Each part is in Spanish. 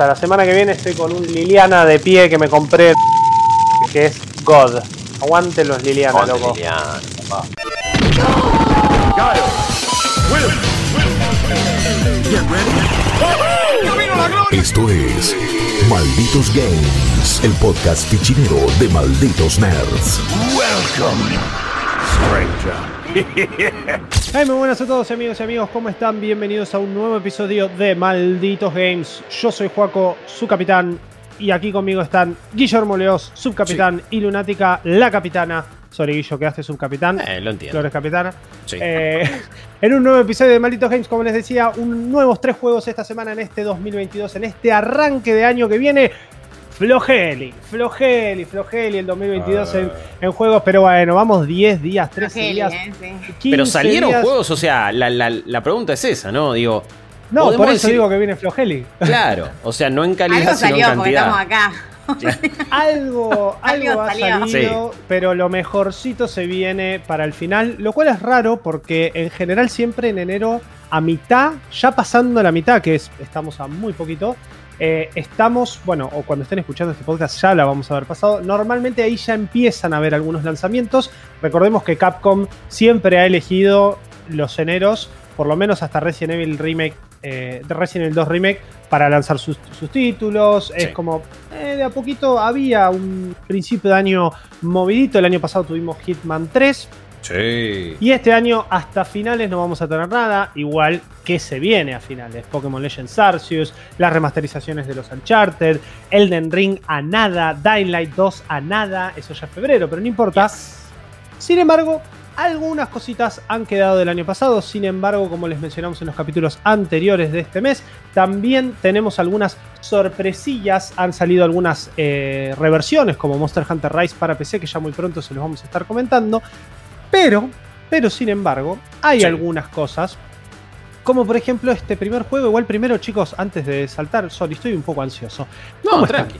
Hasta la semana que viene estoy con un Liliana de pie que me compré, que es God. Aguante los Liliana, loco. Liliana, papá. Esto es Malditos Games, el podcast fichinero de Malditos Nerds. Hey, muy buenas a todos amigos y amigos, ¿cómo están? Bienvenidos a un nuevo episodio de Malditos Games. Yo soy Juaco, su capitán, y aquí conmigo están Guillermo Leos, subcapitán, y Lunática, la capitana. Sorry, Guillo, quedaste subcapitán. Eh, lo entiendo. Flores capitana. Sí. Eh, en un nuevo episodio de Malditos Games, como les decía, un nuevos tres juegos esta semana en este 2022, en este arranque de año que viene. Flogeli, Flogeli, Flogeli el 2022 en, en juegos, pero bueno, vamos 10 días, 13 Argeli, días. eh, sí. 15 Pero salieron días. juegos, o sea, la, la, la pregunta es esa, ¿no? Digo, No, por eso decir- digo que viene Flogeli. claro, o sea, no en calidad, Algo sino en salió porque estamos cantidad. acá. Algo, algo Algo ha salió. salido, pero lo mejorcito se viene para el final, lo cual es raro porque en general siempre en enero a mitad, ya pasando la mitad, que es, estamos a muy poquito, eh, estamos, bueno, o cuando estén escuchando este podcast ya la vamos a haber pasado, normalmente ahí ya empiezan a haber algunos lanzamientos, recordemos que Capcom siempre ha elegido los eneros, por lo menos hasta Resident Evil Remake, eh, de Resident Evil 2 Remake, para lanzar sus, sus títulos. Es como, eh, de a poquito había un principio de año movidito. El año pasado tuvimos Hitman 3. Sí. Y este año hasta finales no vamos a tener nada. Igual que se viene a finales. Pokémon Legends Arceus, las remasterizaciones de los Uncharted, Elden Ring a nada, Dying Light 2 a nada. Eso ya es febrero, pero no importa. Sin embargo, algunas cositas han quedado del año pasado. Sin embargo, como les mencionamos en los capítulos anteriores de este mes, también tenemos algunas sorpresillas. Han salido algunas eh, reversiones como Monster Hunter Rise para PC, que ya muy pronto se los vamos a estar comentando. Pero, pero sin embargo, hay Sí. algunas cosas. Como por ejemplo este primer juego. Igual primero, chicos, antes de saltar, sorry, estoy un poco ansioso. No, ¿Cómo tranqui.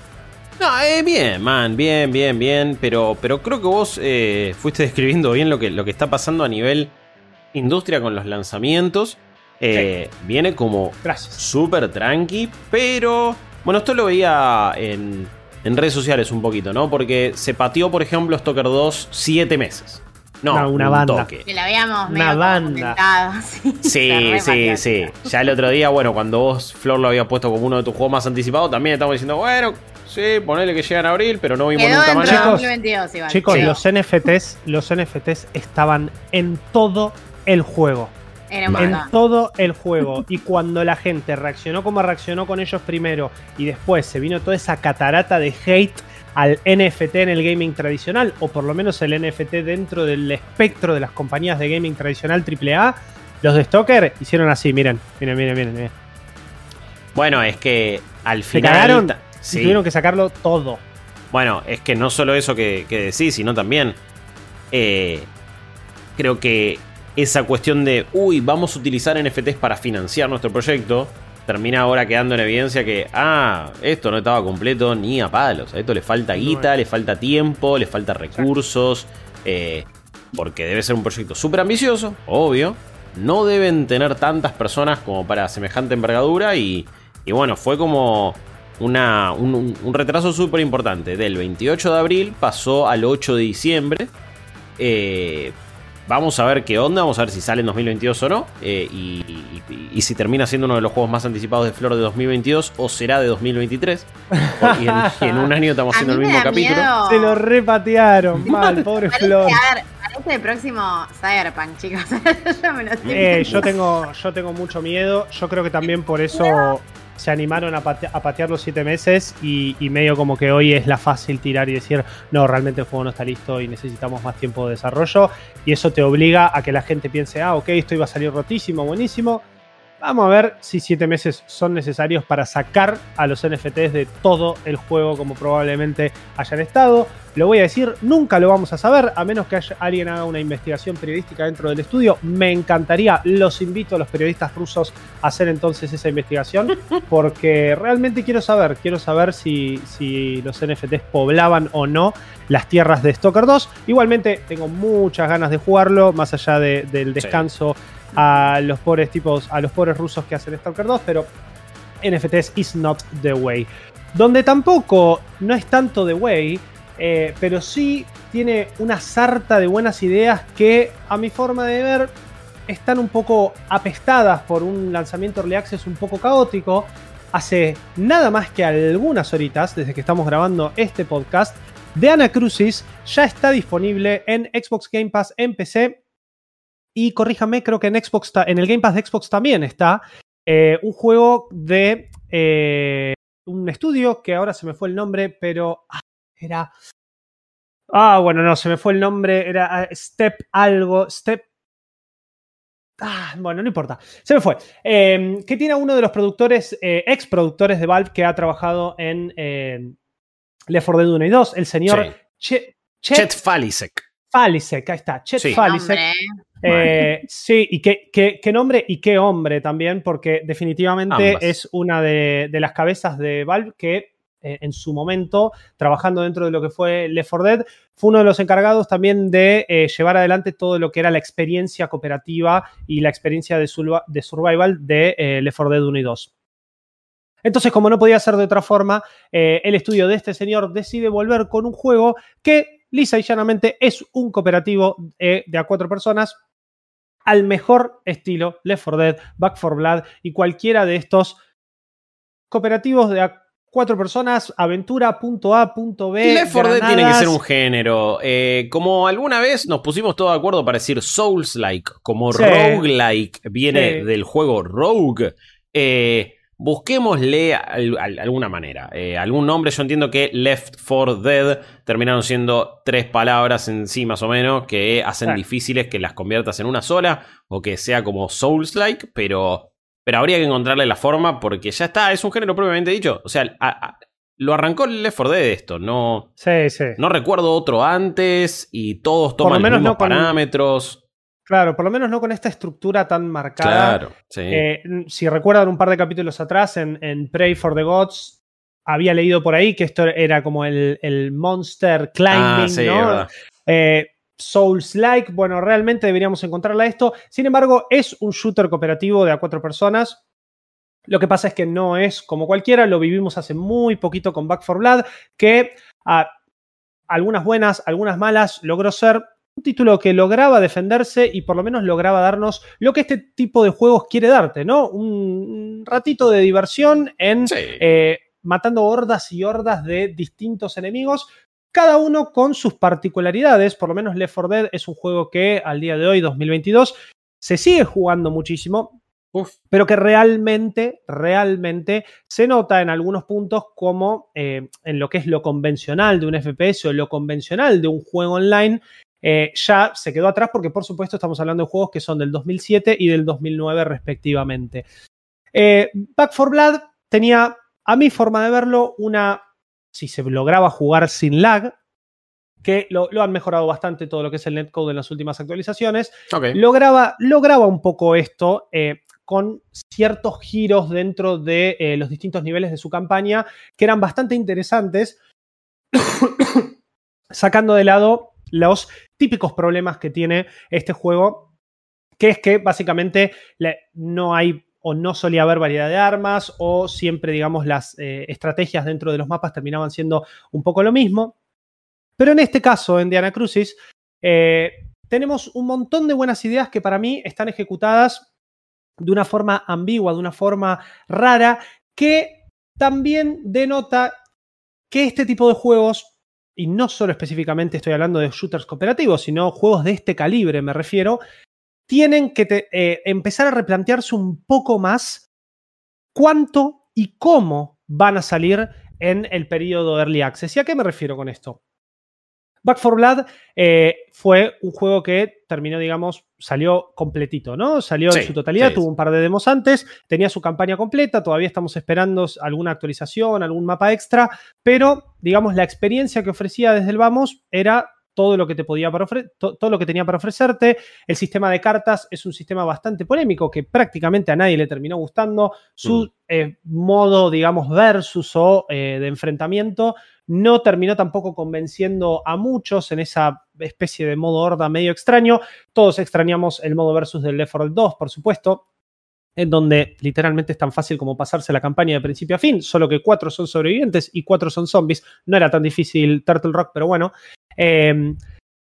No, eh, bien, man, bien, bien, bien. Pero, pero creo que vos eh, fuiste describiendo bien lo que, lo que está pasando a nivel industria con los lanzamientos. Eh, Viene como súper tranqui, pero bueno, esto lo veía en, en redes sociales un poquito, ¿no? Porque se pateó, por ejemplo, Stalker 2 siete meses. No, Una- una un banda. toque. Que la habíamos Una medio banda. sí. Sí, sí, sí. Ya el otro día, bueno, cuando vos, Flor, lo habías puesto como uno de tus juegos más anticipados, también estamos diciendo, bueno, sí, ponele que llega en abril, pero no vimos Quedó nunca más. Chicos, 2022 igual. Chicos, Quedó. los NFTs, los NFTs estaban en todo el juego. En montón. todo el juego. Y cuando la gente reaccionó como reaccionó con ellos primero y después se vino toda esa catarata de hate al NFT en el gaming tradicional, o por lo menos el NFT dentro del espectro de las compañías de gaming tradicional AAA, los de Stoker hicieron así, miren, miren, miren, miren. miren. Bueno, es que al Se final. cagaron ta- y Sí. tuvieron que sacarlo todo. Bueno, es que no solo eso que, que decís, sino también. eh, creo que esa cuestión de, uy, vamos a utilizar NFTs para financiar nuestro proyecto, termina ahora quedando en evidencia que, ah, esto no estaba completo ni a palos. A esto le falta guita, le falta tiempo, le falta recursos. eh, porque debe ser un proyecto súper ambicioso, obvio. No deben tener tantas personas como para semejante envergadura y, y bueno, fue como una, un, un- retraso súper importante. Del 28 de abril pasó al 8 de diciembre. Eh, vamos a ver qué onda, vamos a ver si sale en 2022 o no. eh, y, y- y si termina siendo uno de los juegos más anticipados de Flor de 2022 o será de 2023. y, en, y en un año estamos haciendo el mismo capítulo. miedo. Se lo repatearon, mal, pobre Parece, Flor. a ver, parece el próximo Cyberpunk, chicos. yo me lo Eh, yo tengo, yo tengo mucho miedo. Yo creo que también por eso se animaron a, pate- a patear los siete meses y, y medio como que hoy es la fácil tirar y decir, no, realmente el juego no está listo y necesitamos más tiempo de desarrollo. Y eso te obliga a que la gente piense, ah, ok, esto iba a salir rotísimo, buenísimo. Vamos a ver si siete meses son necesarios para sacar a los NFTs de todo el juego como probablemente hayan estado. Lo voy a decir, nunca lo vamos a saber, a menos que haya- alguien haga una investigación periodística dentro del estudio. Me encantaría, los invito a los periodistas rusos a hacer entonces esa investigación, porque realmente quiero saber, quiero saber si, si los NFTs poblaban o no las tierras de Stalker 2. Igualmente tengo muchas ganas de jugarlo, más allá de- del descanso a los pobres tipos, a los pobres rusos que hacen Stalker 2, pero NFTs is not the way. Donde tampoco no es tanto the way, eh, pero sí tiene una sarta de buenas ideas que, a mi forma de ver, están un poco apestadas por un lanzamiento Early Access un poco caótico. Hace nada más que algunas horitas, desde que estamos grabando este podcast, de Anacrucis ya está disponible en Xbox Game Pass en PC. Y corríjame, creo que en, Xbox en el Game Pass de Xbox también está. eh, un juego de eh, un estudio que ahora se me fue el nombre, pero ah, era. Ah, bueno, no, se me fue el nombre. Era ah, Step algo. Step. Ah, bueno, no importa. Se me fue. Eh, que tiene a uno de los productores, eh, ex productores de Valve que ha trabajado en eh, Left 4 Dead 1 y 2, el señor Sí. Che- Chet Chet Falisek. Falisek, ahí está. Chet Sí. Falisek. Hombre, Eh, sí, y qué, qué- qué nombre y qué hombre también, porque definitivamente Ambas. es una de, de las cabezas de Valve que eh, en su momento, trabajando dentro de lo que fue Left 4 Dead, fue uno de los encargados también de eh, llevar adelante todo lo que era la experiencia cooperativa y la experiencia de, de survival de Left 4 Dead 1 y 2. Entonces, como no podía ser de otra forma, el estudio de este señor decide volver con un juego que lisa y llanamente es un cooperativo de a cuatro personas al mejor estilo Left 4 Dead, Back 4 Blood y cualquiera de estos cooperativos de cuatro personas, aventura, punto A, punto B. Left 4 Dead tiene que ser un género. Eh, como alguna vez nos pusimos todos de acuerdo para decir Souls-like, como Sí. roguelike viene Sí. del juego Rogue, eh, busquémosle al- al- alguna manera. eh, algún nombre. Yo entiendo que Left 4 Dead terminaron siendo tres palabras en sí, más o menos, que hacen Claro. difíciles que las conviertas en una sola o que sea como Souls-like, pero. Pero habría que encontrarle la forma porque ya está, es un género propiamente dicho. O sea, a- a- lo arrancó el Left 4 Dead esto, no, Sí, sí. no recuerdo otro antes y todos toman los mismos no con- parámetros. Claro, por lo menos no con esta estructura tan marcada. Claro, sí. Eh, si recuerdan un par de capítulos atrás, en, en Pray for the Gods, había leído por ahí que esto era como el, el Monster Climbing, ah, sí, ¿no? Eh, Souls-like, bueno, realmente deberíamos encontrarla esto. Sin embargo, es un shooter cooperativo de a cuatro personas. Lo que pasa es que no es como cualquiera, lo vivimos hace muy poquito con Back 4 Blood, que a algunas buenas, algunas malas, logró ser un título que lograba defenderse y por lo menos lograba darnos lo que este tipo de juegos quiere darte, ¿no? Un ratito de diversión en Sí. eh, matando hordas y hordas de distintos enemigos, cada uno con sus particularidades. Por lo menos Left 4 Dead es un juego que al día de hoy, 2022, se sigue jugando muchísimo, Uf. pero que realmente, realmente se nota en algunos puntos como eh, en lo que es lo convencional de un FPS o lo convencional de un juego online. Eh, ya se quedó atrás porque por supuesto estamos hablando de juegos que son del 2007 y del 2009 respectivamente. Eh, Back 4 Blood tenía, a mi forma de verlo, una, si se lograba jugar sin lag, que lo, lo han mejorado bastante todo lo que es el netcode en las últimas actualizaciones, lograba, lograba un poco esto eh, con ciertos giros dentro de eh, los distintos niveles de su campaña que eran bastante interesantes, sacando de lado los típicos problemas que tiene este juego, que es que básicamente no hay o no solía haber variedad de armas o siempre, digamos, las eh, estrategias dentro de los mapas terminaban siendo un poco lo mismo. Pero en este caso, en Diana Crucis, eh, tenemos un montón de buenas ideas que para mí están ejecutadas de una forma ambigua, de una forma rara, que también denota que este tipo de juegos, y no solo específicamente estoy hablando de shooters cooperativos, sino juegos de este calibre me refiero, tienen que eh, empezar a replantearse un poco más cuánto y cómo van a salir en el periodo Early Access. ¿Y a qué me refiero con esto? Back 4 Blood eh, fue un juego que terminó, digamos, salió completito, ¿no? Salió en su totalidad, sí, tuvo un par de demos antes, tenía su campaña completa, todavía estamos esperando alguna actualización, algún mapa extra, pero, digamos, la experiencia que ofrecía desde el Vamos era todo lo que te podía para to- todo lo que tenía para ofrecerte. El sistema de cartas es un sistema bastante polémico que prácticamente a nadie le terminó gustando. Su Mm. eh, modo, digamos, versus o eh, de enfrentamiento no terminó tampoco convenciendo a muchos en esa especie de modo horda medio extraño. Todos extrañamos el modo versus del Left 4 Dead 2, por supuesto. en donde literalmente es tan fácil como pasarse la campaña de principio a fin, solo que cuatro son sobrevivientes y cuatro son zombies. No era tan difícil Turtle Rock, pero bueno. Eh,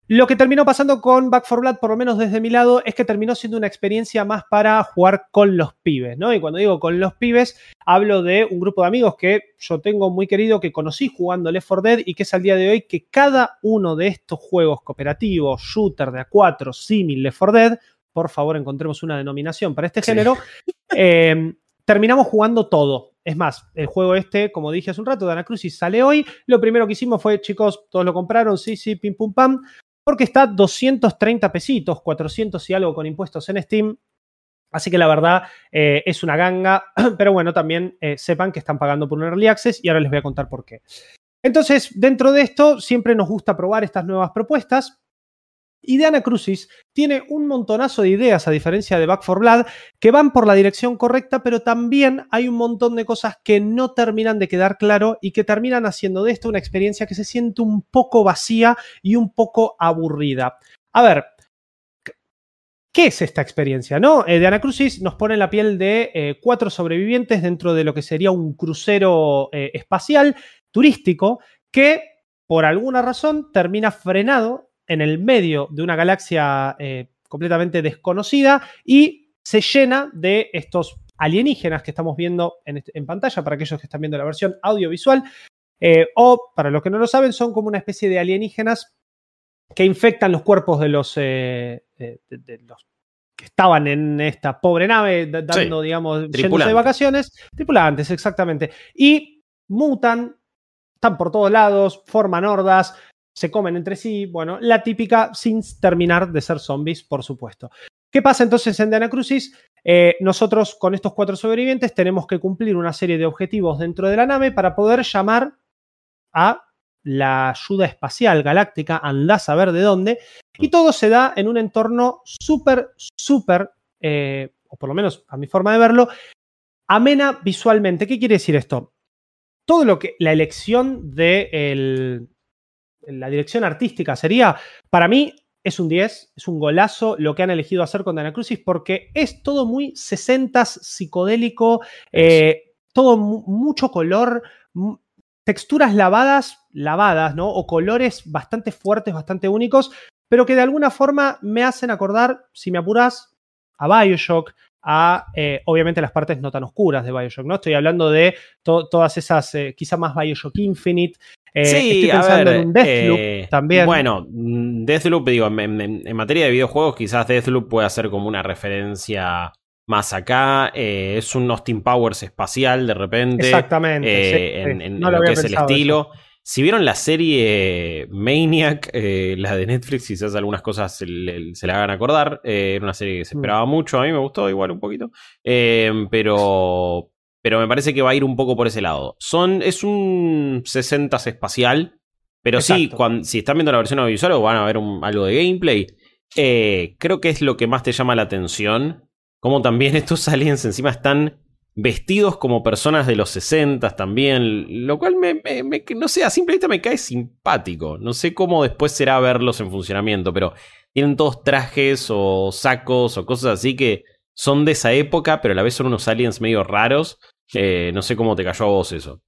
lo que terminó pasando con Back 4 Blood, por lo menos desde mi lado, es que terminó siendo una experiencia más para jugar con los pibes, ¿no? Y cuando digo con los pibes, hablo de un grupo de amigos que yo tengo muy querido, que conocí jugando Left 4 Dead y que es al día de hoy que cada uno de estos juegos cooperativos, shooter de A4, símil Left 4 Dead, por favor encontremos una denominación para este Sí. género, eh, terminamos jugando todo. Es más, el juego este, como dije hace un rato, Dana Crucis sale hoy. Lo primero que hicimos fue, chicos, todos lo compraron, sí, sí, pim, pum, pam porque está 230 pesitos, 400 y algo con impuestos en Steam. Así que la verdad eh, es una ganga, pero bueno, también eh, sepan que están pagando por un Early Access y ahora les voy a contar por qué. Entonces, dentro de esto, siempre nos gusta probar estas nuevas propuestas. Y Diana Crucis tiene un montonazo de ideas, a diferencia de Back 4 Blood, que van por la dirección correcta, pero también hay un montón de cosas que no terminan de quedar claro y que terminan haciendo de esto una experiencia que se siente un poco vacía y un poco aburrida. A ver, ¿qué es esta experiencia? ¿no? Eh, Diana Crucis nos pone la piel de eh, cuatro sobrevivientes dentro de lo que sería un crucero eh, espacial turístico que, por alguna razón, termina frenado en el medio de una galaxia eh, completamente desconocida y se llena de estos alienígenas que estamos viendo en, en pantalla para aquellos que están viendo la versión audiovisual. eh, o, para los que no lo saben, son como una especie de alienígenas que infectan los cuerpos de los, eh, de, de los que estaban en esta pobre nave, da- dando, digamos, yéndose de vacaciones. Tripulantes, exactamente. Y mutan, están por todos lados, forman hordas, se comen entre sí, bueno, la típica sin terminar de ser zombies, por supuesto. ¿Qué pasa entonces en Diana Crucis? Eh, nosotros con estos cuatro sobrevivientes tenemos que cumplir una serie de objetivos dentro de la nave para poder llamar a la ayuda espacial galáctica, andás a ver de dónde, y todo se da en un entorno súper, súper, eh, o por lo menos a mi forma de verlo, amena visualmente. ¿Qué quiere decir esto? Todo lo que la elección de el- la dirección artística sería, para mí, es un 10, es un golazo lo que han elegido hacer con Dana Crucis porque es todo muy 60s psicodélico, eh, todo mu- mucho color, texturas lavadas, lavadas, ¿no? O colores bastante fuertes, bastante únicos, pero que de alguna forma me hacen acordar, si me apuras, a Bioshock, a eh, obviamente las partes no tan oscuras de Bioshock, ¿no? Estoy hablando de to- todas esas, eh, quizá más Bioshock Infinite. Eh, estoy a ver, en un Deathloop eh, también. Bueno, mm, Deathloop, digo, en, en- en materia de videojuegos, quizás Deathloop pueda ser como una referencia más acá. eh, es un Austin Powers espacial de repente. Exactamente. sí, en, sí. en No lo, que es el estilo. Si vieron la serie Maniac, eh, la de Netflix, quizás algunas cosas se le, se le hagan acordar. eh, era una serie que se Mm. esperaba mucho, a mí me gustó igual un poquito. Eh, pero, pero me parece que va a ir un poco por ese lado. Son, es un 60 espacial, pero sí, si están viendo la versión audiovisual o van a ver un- algo de gameplay, eh, creo que es lo que más te llama la atención. Como también estos aliens encima están vestidos como personas de los 60 también, lo cual me, me- me- no sé, a simple vista me cae simpático. No sé cómo después será verlos en funcionamiento, pero tienen todos trajes o sacos o cosas así que son de esa época, pero a la vez son unos aliens medio raros. Eh, no sé cómo te cayó a vos eso.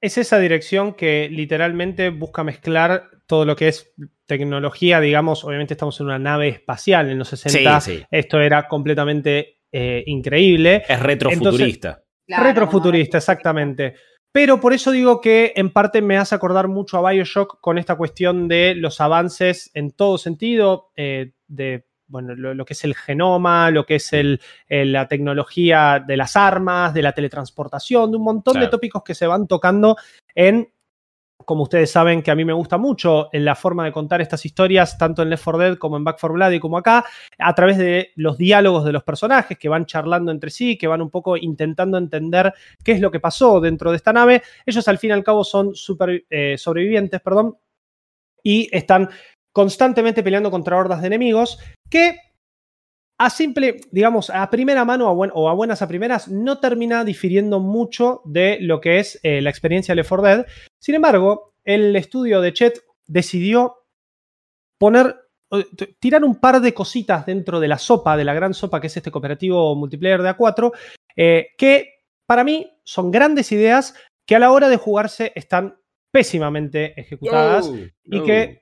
Es esa dirección que literalmente busca mezclar todo lo que es tecnología, digamos, obviamente estamos en una nave espacial en los 60, Sí, sí. esto era completamente eh, increíble. Es retrofuturista. Claro, Retrofuturista, exactamente. Pero por eso digo que en parte me hace acordar mucho a Bioshock con esta cuestión de los avances en todo sentido, eh, de bueno, lo, lo que es el genoma, lo que es el, eh, la tecnología de las armas, de la teletransportación, de un montón de tópicos que se van tocando en, como ustedes saben que a mí me gusta mucho, en la forma de contar estas historias, tanto en Left 4 Dead como en Back 4 Blood y como acá, a través de los diálogos de los personajes que van charlando entre sí, que van un poco intentando entender qué es lo que pasó dentro de esta nave. Ellos al fin y al cabo son super, eh, sobrevivientes, perdón, y están constantemente peleando contra hordas de enemigos que a simple, digamos, a primera mano a buen- o a buenas a primeras, no termina difiriendo mucho de lo que es eh, la experiencia de Left 4 Dead. Sin embargo, el estudio de Chet decidió poner tirar un par de cositas dentro de la sopa, de la gran sopa que es este cooperativo multiplayer de A4, eh, que para mí son grandes ideas que a la hora de jugarse están pésimamente ejecutadas y que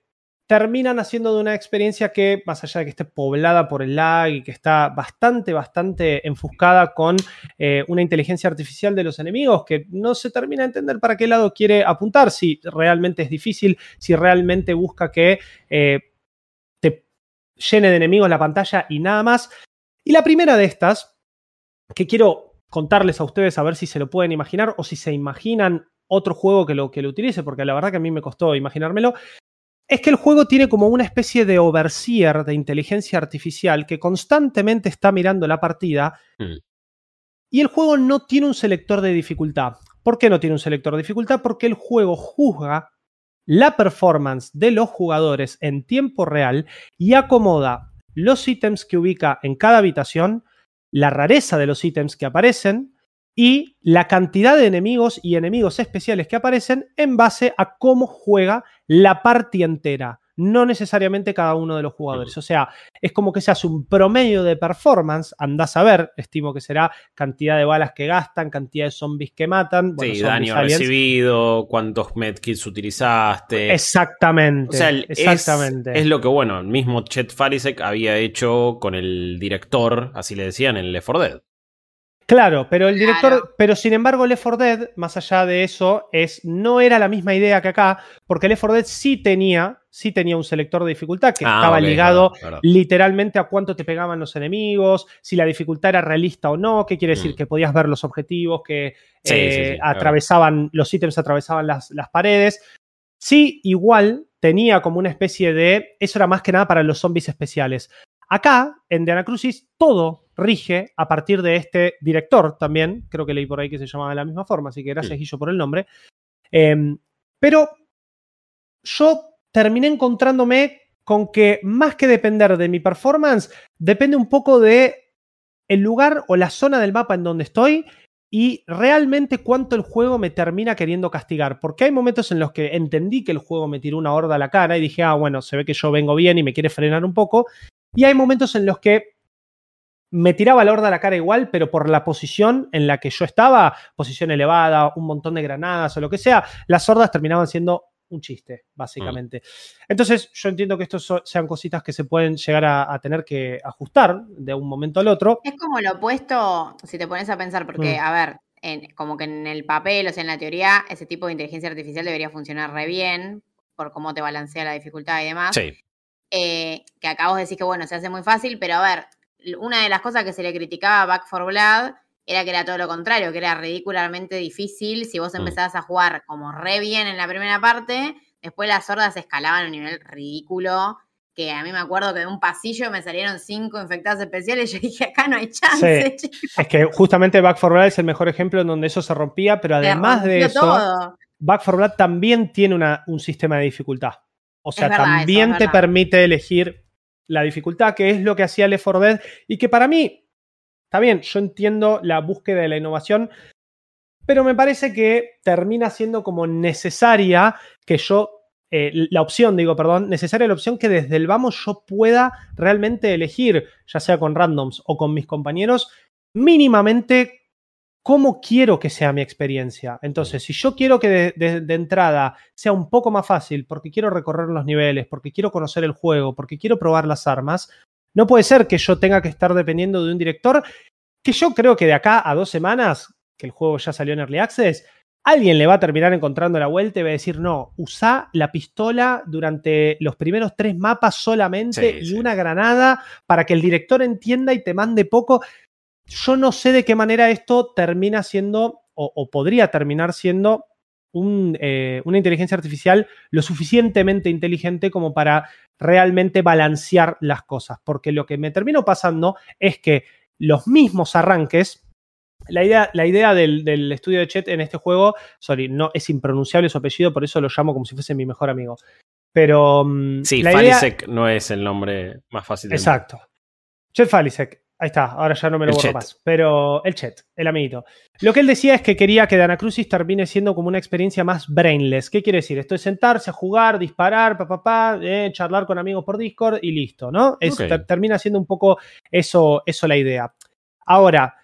terminan haciendo de una experiencia que, más allá de que esté poblada por el lag y que está bastante, bastante enfuscada con eh, una inteligencia artificial de los enemigos, que no se termina de entender para qué lado quiere apuntar, si realmente es difícil, si realmente busca que eh, te llene de enemigos la pantalla y nada más. Y la primera de estas, que quiero contarles a ustedes a ver si se lo pueden imaginar o si se imaginan otro juego que lo, que lo utilice, porque la verdad que a mí me costó imaginármelo, es que el juego tiene como una especie de overseer de inteligencia artificial que constantemente está mirando la partida mm. y el juego no tiene un selector de dificultad. ¿Por qué no tiene un selector de dificultad? Porque el juego juzga la performance de los jugadores en tiempo real y acomoda los ítems que ubica en cada habitación, la rareza de los ítems que aparecen, y la cantidad de enemigos y enemigos especiales que aparecen en base a cómo juega la partida entera, no necesariamente cada uno de los jugadores. O sea, es como que se hace un promedio de performance, andás a ver, estimo que será cantidad de balas que gastan, cantidad de zombies que matan. sí, daño recibido, cuántos medkits utilizaste. Exactamente. O sea, exactamente. Es, lo que, bueno, el mismo Chet Farisek había hecho con el director, así le decían, en Left 4 Dead. Claro, pero el director, pero sin embargo, Left 4 Dead, más allá de eso, es, no era la misma idea que acá, porque Left 4 Dead sí tenía, sí tenía un selector de dificultad que ah, estaba ligado literalmente a cuánto te pegaban los enemigos, si la dificultad era realista o no, qué quiere decir, mm. que podías ver los objetivos, que eh, atravesaban, los ítems atravesaban las, las paredes. Sí, igual tenía como una especie de, eso era más que nada para los zombies especiales. Acá, en The Anacrucis, todo rige a partir de este director también, creo que leí por ahí que se llamaba de la misma forma, así que gracias Guillo por el nombre. Em, pero yo terminé encontrándome con que más que depender de mi performance, depende un poco de el lugar o la zona del mapa en donde estoy y realmente cuánto el juego me termina queriendo castigar. Porque hay momentos en los que entendí que el juego me tiró una horda a la cara y dije, ah, bueno, se ve que yo vengo bien y me quiere frenar un poco. Y hay momentos en los que me tiraba la horda a la cara igual, pero por la posición en la que yo estaba, posición elevada, un montón de granadas o lo que sea, las hordas terminaban siendo un chiste, básicamente. Mm. Entonces, yo entiendo que estos sean cositas que se pueden llegar a, tener que ajustar de un momento al otro. Es como lo opuesto, si te pones a pensar, porque, mm. a ver, como que en el papel, o sea, en la teoría, ese tipo de inteligencia artificial debería funcionar re bien, por cómo te balancea la dificultad y demás. Sí. Eh, que acá vos decís que, bueno, se hace muy fácil, pero a ver, una de las cosas que se le criticaba a Back for Blood era que era todo lo contrario, que era ridículamente difícil. Si vos mm. empezabas a jugar como re bien en la primera parte, después las hordas escalaban a un nivel ridículo. Que a mí me acuerdo que de un pasillo me salieron cinco infectados especiales y yo dije, acá no hay chance. Es que justamente Back for Blood es el mejor ejemplo en donde eso se rompía, pero además de eso, Back for Blood también tiene una, un sistema de dificultad. O sea, también te permite elegir la dificultad, que es lo que hacía Left 4 Dead y que para mí, está bien, yo entiendo la búsqueda de la innovación, pero me parece que termina siendo como necesaria que yo, eh, la opción, digo, perdón, necesaria la opción que desde el vamos yo pueda realmente elegir, ya sea con randoms o con mis compañeros, mínimamente cómo quiero que sea mi experiencia. Entonces, si yo quiero que de, entrada sea un poco más fácil, porque quiero recorrer los niveles, porque quiero conocer el juego, porque quiero probar las armas, no puede ser que yo tenga que estar dependiendo de un director que yo creo que de acá a dos semanas, que el juego ya salió en Early Access, alguien le va a terminar encontrando la vuelta y va a decir, no, usa la pistola durante los primeros tres mapas solamente y una granada para que el director entienda y te mande poco yo no sé de qué manera esto termina siendo o, podría terminar siendo eh, una inteligencia artificial lo suficientemente inteligente como para realmente balancear las cosas. Porque lo que me termino pasando es que los mismos arranques, la idea, la idea del, estudio de Chet en este juego, sorry, no es impronunciable su apellido, por eso lo llamo como si fuese mi mejor amigo. Pero. Mm, sí, Falisek no es el nombre más fácil de Exacto. Chet Falisek Ahí está, ahora ya no me lo borro más. Pero el chat, el amiguito. Lo que él decía es que quería que Dana Crucis termine siendo como una experiencia más brainless. ¿Qué quiere decir? Esto es sentarse a jugar, disparar, papá, pa, eh, charlar con amigos por Discord y listo, ¿no? termina siendo un poco eso, eso la idea. Ahora,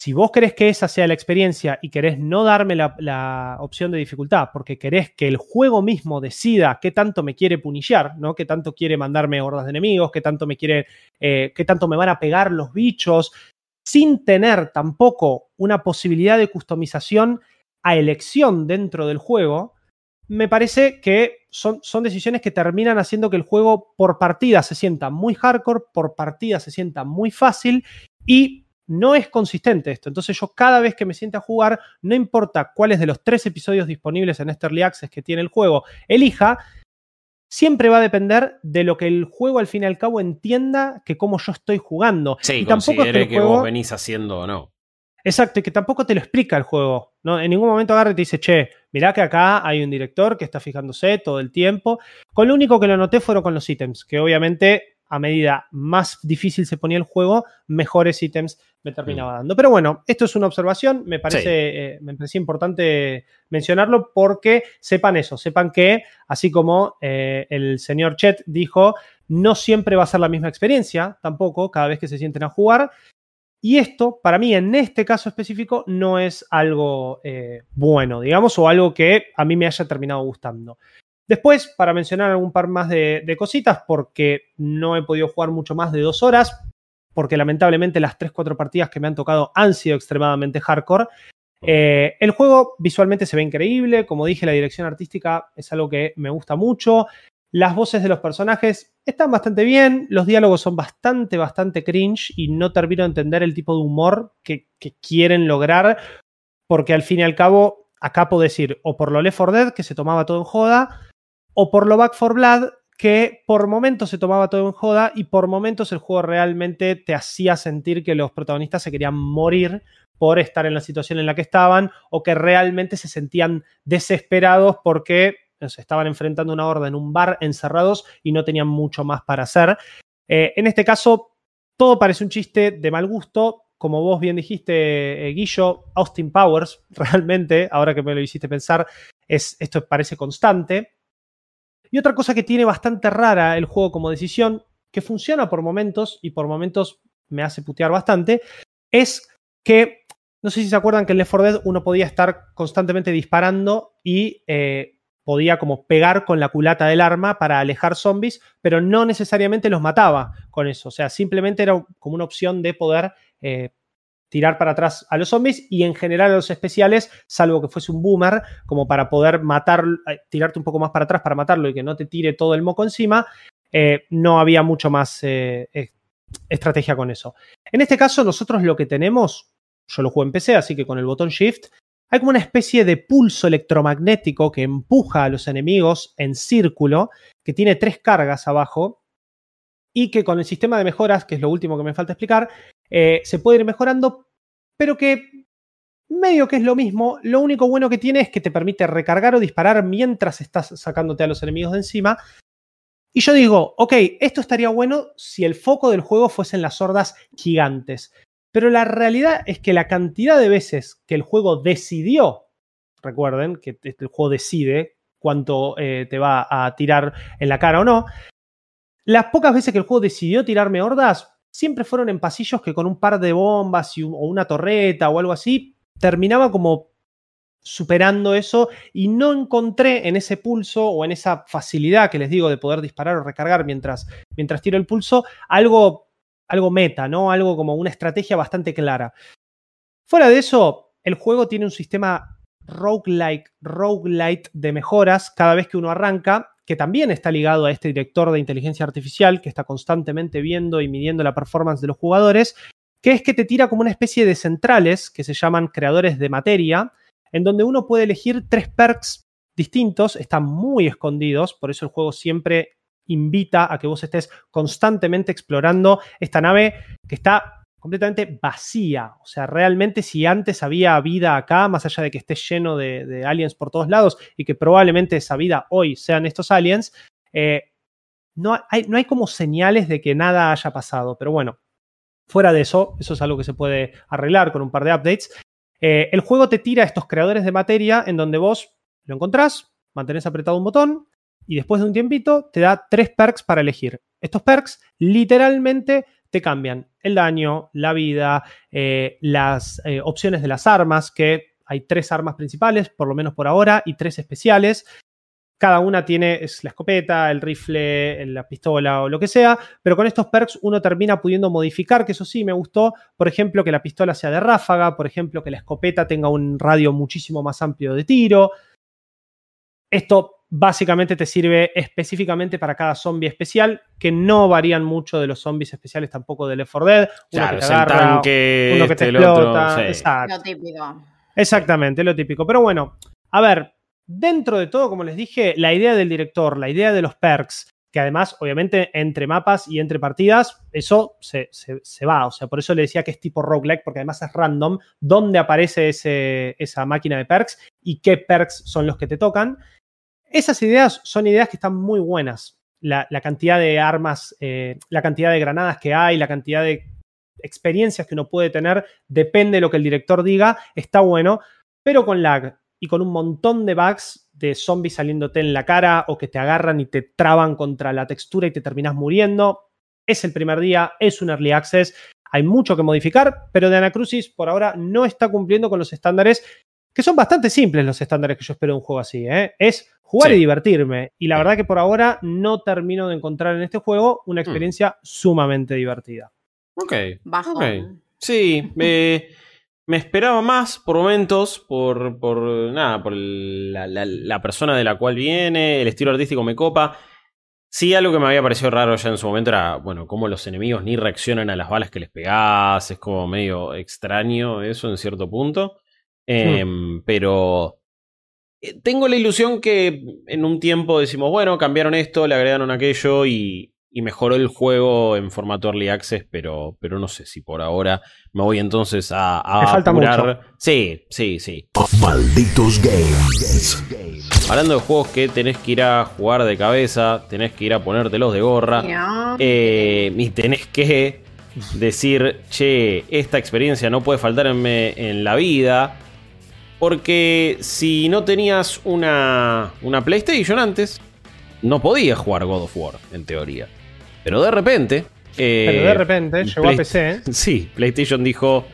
si vos querés que esa sea la experiencia y querés no darme la, opción de dificultad, porque querés que el juego mismo decida qué tanto me quiere punillar, ¿no? Qué tanto quiere mandarme hordas de enemigos, qué tanto me quiere, eh, qué tanto me van a pegar los bichos, sin tener tampoco una posibilidad de customización a elección dentro del juego, me parece que son, son, decisiones que terminan haciendo que el juego por partida se sienta muy hardcore, por partida se sienta muy fácil y no es consistente esto. Entonces yo cada vez que me siente a jugar, no importa cuáles de los tres episodios disponibles en este Early Access que tiene el juego elija, siempre va a depender de lo que el juego al fin y al cabo entienda que como yo estoy jugando. Sí, y tampoco es que, el juego... vos venís haciendo o no. Exacto, y que tampoco te lo explica el juego. ¿no? En ningún momento agarra y te dice, che, mirá que acá hay un director que está fijándose todo el tiempo. Con lo único que lo noté fueron con los ítems, que obviamente a medida más difícil se ponía el juego, mejores ítems me terminaba dando. Pero bueno, esto es una observación, me parece, eh, me parecía importante mencionarlo porque sepan eso, sepan que, así como eh, el señor Chet dijo, no siempre va a ser la misma experiencia, tampoco, cada vez que se sienten a jugar. Y esto, para mí, en este caso específico, no es algo eh, bueno, digamos, o algo que a mí me haya terminado gustando. Después, para mencionar algún par más de, cositas, porque no he podido jugar mucho más de dos horas, porque lamentablemente las 3-4 partidas que me han tocado han sido extremadamente hardcore. Eh, el juego visualmente se ve increíble, como dije, la dirección artística es algo que me gusta mucho. Las voces de los personajes están bastante bien, los diálogos son bastante, bastante cringe y no termino de entender el tipo de humor que, que quieren lograr, porque al fin y al cabo, acá puedo decir, o por lo Left 4 Dead, que se tomaba todo en joda, o por lo Back for Blood, que por momentos se tomaba todo en joda y por momentos el juego realmente te hacía sentir que los protagonistas se querían morir por estar en la situación en la que estaban o que realmente se sentían desesperados porque se estaban enfrentando una horda en un bar encerrados y no tenían mucho más para hacer. Eh, en este caso, todo parece un chiste de mal gusto. Como vos bien dijiste, eh, Guillo, Austin Powers, realmente, ahora que me lo hiciste pensar, es, esto parece constante. Y otra cosa que tiene bastante rara el juego como decisión, que funciona por momentos y por momentos me hace putear bastante, es que, no sé si se acuerdan que en Left 4 Dead uno podía estar constantemente disparando y eh, podía como pegar con la culata del arma para alejar zombies, pero no necesariamente los mataba con eso. O sea, simplemente era como una opción de poder eh, tirar para atrás a los zombies y en general a los especiales, salvo que fuese un boomer, como para poder matar, eh, tirarte un poco más para atrás para matarlo y que no te tire todo el moco encima, eh, no había mucho más eh, estrategia con eso. En este caso, nosotros lo que tenemos, yo lo juego en PC, así que con el botón Shift, hay como una especie de pulso electromagnético que empuja a los enemigos en círculo, que tiene tres cargas abajo, y que con el sistema de mejoras, que es lo último que me falta explicar, eh, se puede ir mejorando, pero que medio que es lo mismo. Lo único bueno que tiene es que te permite recargar o disparar mientras estás sacándote a los enemigos de encima. Y yo digo, ok, esto estaría bueno si el foco del juego fuesen las hordas gigantes. Pero la realidad es que la cantidad de veces que el juego decidió, recuerden que el juego decide cuánto eh, te va a tirar en la cara o no, las pocas veces que el juego decidió tirarme hordas, siempre fueron en pasillos que con un par de bombas o una torreta o algo así, terminaba como superando eso y no encontré en ese pulso o en esa facilidad que les digo de poder disparar o recargar mientras, mientras tiro el pulso, algo, algo meta, ¿no? Algo como una estrategia bastante clara. Fuera de eso, el juego tiene un sistema roguelike, roguelite de mejoras cada vez que uno arranca que también está ligado a este director de inteligencia artificial que está constantemente viendo y midiendo la performance de los jugadores, que es que te tira como una especie de centrales que se llaman creadores de materia, en donde uno puede elegir tres perks distintos, están muy escondidos, por eso el juego siempre invita a que vos estés constantemente explorando esta nave que está completamente vacía. O sea, realmente si antes había vida acá, más allá de que esté lleno de, aliens por todos lados y que probablemente esa vida hoy sean estos aliens, eh, no, hay, no hay como señales de que nada haya pasado. Pero bueno, Fuera de eso, eso es algo que se puede arreglar con un par de updates. Eh, el juego te tira estos creadores de materia en donde vos lo encontrás, mantenés apretado un botón y después de un tiempito te da tres perks para elegir. Estos perks literalmente te cambian el daño, la vida, eh, las eh, opciones de las armas, que hay tres armas principales, por lo menos por ahora, y tres especiales. Cada una tiene es la escopeta, el rifle, la pistola o lo que sea, pero con estos perks uno termina pudiendo modificar, que eso sí me gustó, por ejemplo, que la pistola sea de ráfaga, por ejemplo, que la escopeta tenga un radio muchísimo más amplio de tiro. Esto básicamente te sirve específicamente para cada zombie especial, que no varían mucho de los zombies especiales tampoco del Left 4 Dead. Uno que te agarra, uno que te este, explota. Exacto. Lo típico. Exactamente, lo típico. Pero bueno, a ver, dentro de todo, como les dije, la idea del director, la idea de los perks, que además, obviamente, entre mapas y entre partidas, eso se, va. O sea, por eso le decía que es tipo roguelike, porque además es random dónde aparece ese, esa máquina de perks y qué perks son los que te tocan. Esas ideas son ideas que están muy buenas. La, cantidad de armas, eh, la cantidad de granadas que hay, la cantidad de experiencias que uno puede tener, depende de lo que el director diga, está bueno, pero con lag y con un montón de bugs de zombies saliéndote en la cara o que te agarran y te traban contra la textura y te terminas muriendo. Es el primer día, es un early access, hay mucho que modificar, pero de Anacrucis por ahora no está cumpliendo con los estándares, que son bastante simples los estándares que yo espero de un juego así. ¿eh? Es jugar y divertirme. Y la verdad que por ahora no termino de encontrar en este juego una mm. experiencia sumamente divertida. Ok. Bajo. Sí, me, me, esperaba más por momentos, por, por nada, por la, persona de la cual viene, el estilo artístico me copa. Sí, algo que me había parecido raro ya en su momento era, bueno, cómo los enemigos ni reaccionan a las balas que les pegás, es como medio extraño eso en cierto punto. Hmm. Em, pero eh, tengo la ilusión que en un tiempo decimos, bueno, cambiaron esto, le agregaron aquello y, mejoró el juego en formato early access, pero, pero no sé si por ahora me voy entonces a, a falta Mucho. Sí, sí, sí. Malditos games. Hablando de juegos que tenés que ir a jugar de cabeza, tenés que ir a ponértelos de gorra, eh, y tenés que decir, che, esta experiencia no puede faltarme en la vida. Porque si no tenías una, una PlayStation antes, no podías jugar God of War, en teoría. Pero de repente. Eh, Pero de repente llegó a PC. ¿eh? Sí, PlayStation dijo: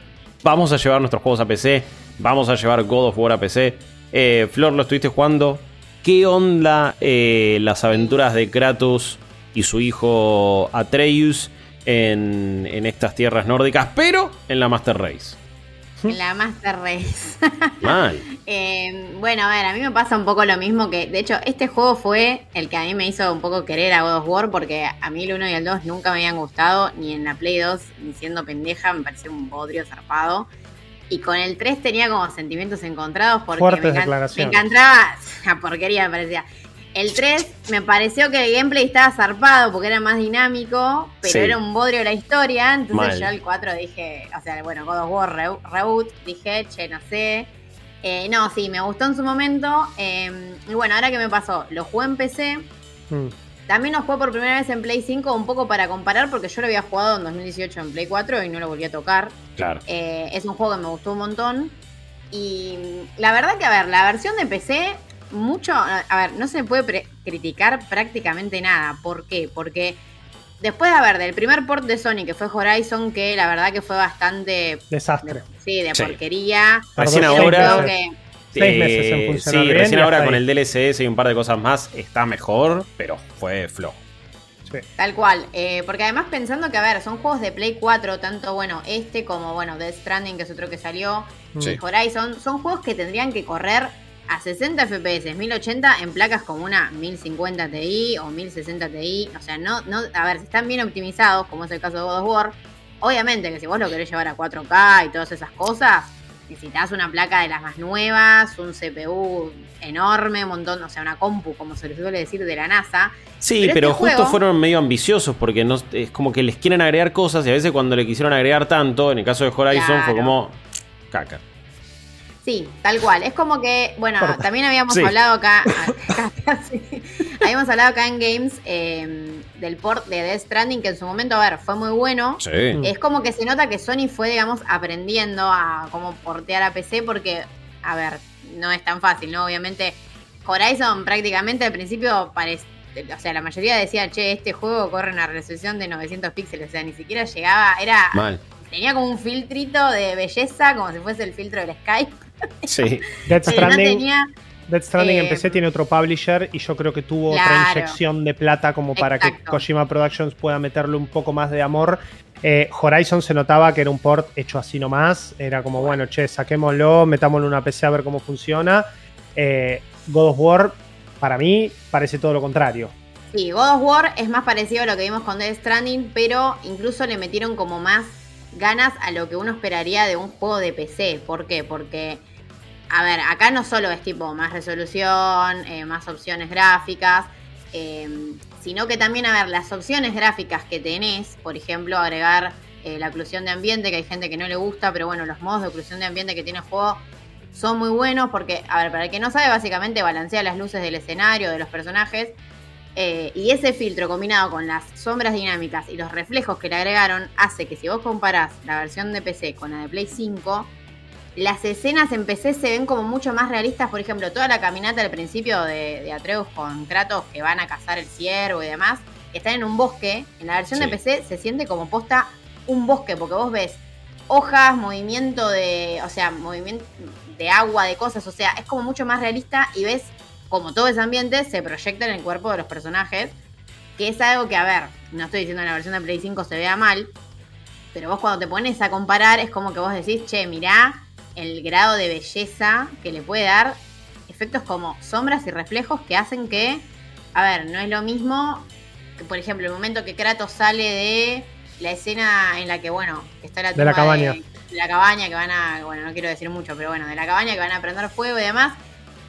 Vamos a llevar nuestros juegos a PC. Vamos a llevar God of War a PC. Eh, Flor, lo estuviste jugando. ¿Qué onda las aventuras de Kratos y su hijo Atreus en, en estas tierras nórdicas, pero en la Master Race? La Master Race. Mal. Eh, bueno, a ver, a mí me pasa un poco lo mismo que, de hecho, este juego fue el que a mí me hizo un poco querer a God of War porque a mí el 1 y el 2 nunca me habían gustado, ni en la Play 2, ni siendo pendeja, me pareció un bodrio zarpado. Y con el 3 tenía como sentimientos encontrados porque me, me, encantaba la porquería, me parecía. El 3 me pareció que el gameplay estaba zarpado porque era más dinámico, pero era un bodrio la historia. Entonces yo el 4 dije, o sea, bueno, God of War Reboot, dije, che, no sé. Eh, no, sí, me gustó en su momento. Em, y bueno, ahora que me pasó, lo jugué en PC. Mm. También lo jugué por primera vez en Play 5, un poco para comparar, porque yo lo había jugado en 2018 en Play 4 y no lo volví a tocar. Claro. Eh, es un juego que me gustó un montón. Y la verdad que, a ver, la versión de PC mucho, a ver, no se puede criticar prácticamente nada. ¿Por qué? Porque después de haber del primer port de Sony que fue Horizon, que la verdad que fue bastante desastre. sí, de porquería. Recién ahora. seis meses en funcionar Sí, recién ahora con el DLCS y un par de cosas más está mejor, pero fue flojo. Tal cual, eh, porque además pensando que, a ver, son juegos de Play 4, tanto, bueno, este como, bueno, Death Stranding, que es otro que salió, y Horizon, son juegos que tendrían que correr a 60 FPS, 1080 en placas como una 1050 Ti o 1060 Ti. O sea, no, no, a ver, si están bien optimizados, como es el caso de God of War, obviamente que si vos lo querés llevar a 4K y todas esas cosas, necesitas una placa de las más nuevas, un CPU enorme, un montón, o sea, una compu, como se les suele decir, de la NASA. Sí, pero, este justo fueron medio ambiciosos porque no, es como que les quieren agregar cosas y a veces cuando le quisieron agregar tanto, en el caso de Horizon fue como caca. Sí, tal cual. Es como que, bueno, también habíamos hablado acá, Habíamos hablado acá en Games em, del port de Death Stranding, que en su momento, a ver, fue muy bueno. Sí. Es como que se nota que Sony fue, digamos, aprendiendo a cómo portear a PC, porque, a ver, no es tan fácil, ¿no? Obviamente, Horizon prácticamente al principio parecía o sea, la mayoría decía, che, este juego corre una resolución de 900 píxeles, o sea, ni siquiera llegaba, era... Mal. Tenía como un filtrito de belleza, como si fuese el filtro del Skype. Sí. Death Stranding, tenía... Death Stranding en eh, PC tiene otro publisher y yo creo que tuvo otra Claro. inyección de plata como para que. Kojima Productions pueda meterle un poco más de amor. Eh, Horizon se notaba que era un port hecho así nomás. Era como, bueno, che, saquémoslo, metámoslo en una PC a ver cómo funciona. Eh, God of War, para mí, parece todo lo contrario. Sí, God of War es más parecido a lo que vimos con Death Stranding, pero incluso le metieron como más ganas a lo que uno esperaría de un juego de PC. ¿Por qué? Porque, a ver, acá no solo es tipo más resolución, eh, más opciones gráficas, eh, sino que también, a ver, las opciones gráficas que tenés, por ejemplo, agregar eh, la oclusión de ambiente, que hay gente que no le gusta, pero bueno, los modos de oclusión de ambiente que tiene el juego son muy buenos porque, a ver, para el que no sabe, básicamente balancea las luces del escenario, de los personajes. Eh, y ese filtro combinado con las sombras dinámicas y los reflejos que le agregaron hace que si vos comparás la versión de PC con la de Play 5, las escenas en PC se ven como mucho más realistas. Por ejemplo, toda la caminata al principio de, de Atreus con Kratos que van a cazar el ciervo y demás, están en un bosque. En la versión Sí. de PC se siente como posta un bosque, porque vos ves hojas, movimiento de, o sea, movimiento de agua, de cosas, o sea, es como mucho más realista y ves como todo ese ambiente se proyecta en el cuerpo de los personajes, que es algo que, a ver, no estoy diciendo que la versión de Play 5 se vea mal, pero vos cuando te pones a comparar es como que vos decís, che, mirá el grado de belleza que le puede dar efectos como sombras y reflejos que hacen que, a ver, no es lo mismo que, por ejemplo, el momento que Kratos sale de la escena en la que, bueno, está la De la cabaña. de la cabaña que van a, bueno, no quiero decir mucho, pero bueno, de la cabaña que van a prender fuego y demás.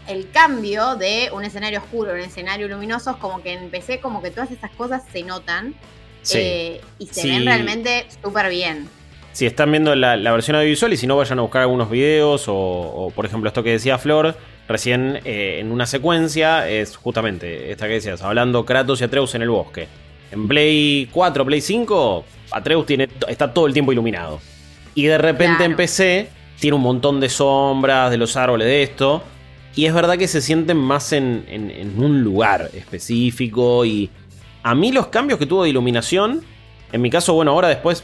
El cambio de un escenario oscuro a un escenario luminoso es como que en PC como que todas esas cosas se notan Sí. eh, y se Sí. ven realmente súper bien. Si están viendo la, la versión audiovisual y si no vayan a buscar algunos videos o, o, por ejemplo esto que decía Flor recién eh, en una secuencia es justamente esta que decías, hablando Kratos y Atreus en el bosque. En Play 4, Play 5, Atreus tiene, está todo el tiempo iluminado. Y de repente Claro. en PC tiene un montón de sombras, de los árboles, de esto. Y es verdad que se sienten más en, en- en un lugar específico. Y a mí los cambios que tuvo de iluminación, en mi caso, bueno, ahora después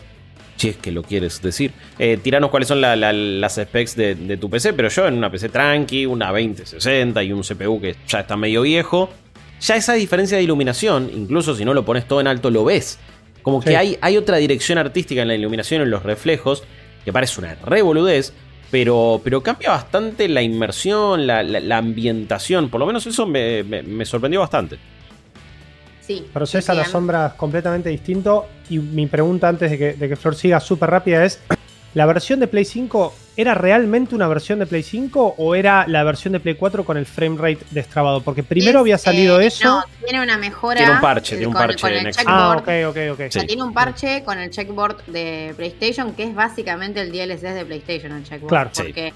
si es que lo quieres decir. Eh, tiranos cuáles son la- la- las specs de, de tu PC, pero yo en una PC tranqui, una 2060 y un CPU que ya está medio viejo, ya esa diferencia de iluminación, incluso si no lo pones todo en alto, lo ves. Como que hay, hay otra dirección artística en la iluminación, en los reflejos, que parece una revoludez, pero, pero cambia bastante la inmersión, la, la- la ambientación, por lo menos eso me, me- me sorprendió bastante. Sí. Procesa las sombras completamente distinto. Y mi pregunta antes de que, de que Flor siga súper rápida es: ¿la versión de Play 5 era realmente una versión de Play 5 o era la versión de Play 4 con el frame rate destrabado? Porque primero Es, había salido eh, eso. No, tiene una mejora. Tiene un parche, tiene un con- parche con en el ah, checkboard. ok, ok, ok. O sea, Sí. tiene un parche con el checkboard de PlayStation, que es básicamente el DLSS de PlayStation, el checkboard. Claro. Sí. Porque,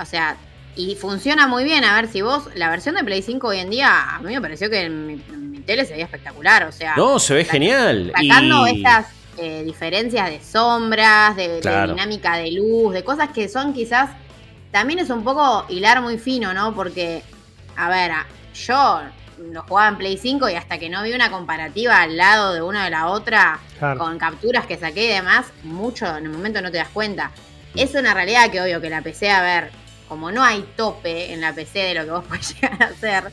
o sea, y funciona muy bien. A ver, si vos, la versión de Play 5 hoy en día, a mí me pareció que en mi, en mi tele se veía espectacular. O sea, No, se ve genial. Sacando y- estas eh, diferencias de sombras, de, dinámica de luz, de cosas que son quizás. También es un poco hilar muy fino, ¿no? Porque, a ver, a- yo lo jugaba en Play 5 y hasta que no vi una comparativa al lado de una de la otra, Claro. con capturas que saqué y demás, mucho en el momento no te das cuenta. Es una realidad que obvio que la PC, a ver, como no hay tope en la PC de lo que vos puedes llegar a hacer,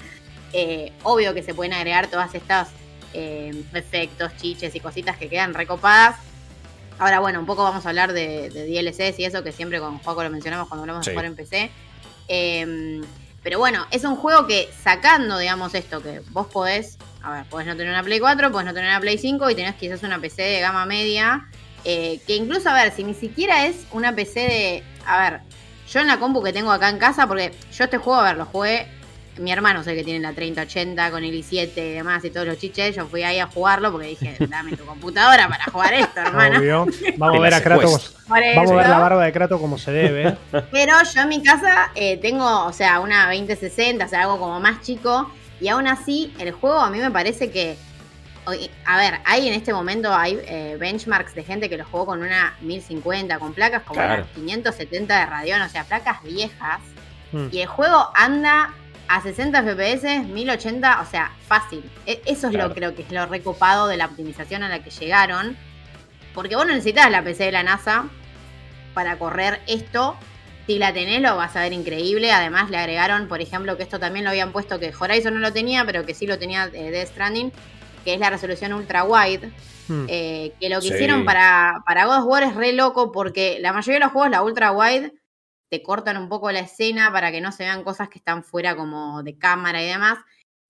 eh, obvio que se pueden agregar todas estas eh, efectos, chiches y cositas que quedan recopadas. Ahora, bueno, un poco vamos a hablar de, de DLCs y eso que siempre con Juaco lo mencionamos cuando hablamos Sí. de jugar en PC. Eh, pero bueno, es un juego que sacando, digamos, esto, que vos podés, a ver, podés no tener una Play 4, podés no tener una Play 5 y tenés quizás una PC de gama media. eh, que incluso, a ver, si ni siquiera es una PC de. A ver, yo en la compu que tengo acá en casa, porque yo este juego, a ver, lo jugué. Mi hermano es el que tiene la 3080 con el i7 y demás y todos los chiches. Yo fui ahí a jugarlo porque dije, dame tu computadora para jugar esto, hermano. Obvio. Vamos a ver a Kratos. Vamos a ver la barba de Kratos como se debe. Pero yo en mi casa eh, tengo, o sea, una 2060, o sea, algo como más chico. Y aún así, el juego a mí me parece que. A ver, hay en este momento hay eh, benchmarks de gente que lo jugó con una 1050, con placas como las 570 de Radeon, o sea, placas viejas. Hmm. Y el juego anda a 60 FPS, 1080, o sea, fácil. E, eso es lo creo que es lo recopado de la optimización a la que llegaron. Porque vos no necesitas la PC de la NASA para correr esto. Si la tenés lo vas a ver increíble. Además le agregaron, por ejemplo, que esto también lo habían puesto, que Horizon no lo tenía, pero que sí lo tenía de Death Stranding, que es la resolución ultra wide. Hmm. Eh, que lo que hicieron para, para God of War es re loco porque la mayoría de los juegos, la ultra wide, te cortan un poco la escena para que no se vean cosas que están fuera como de cámara y demás.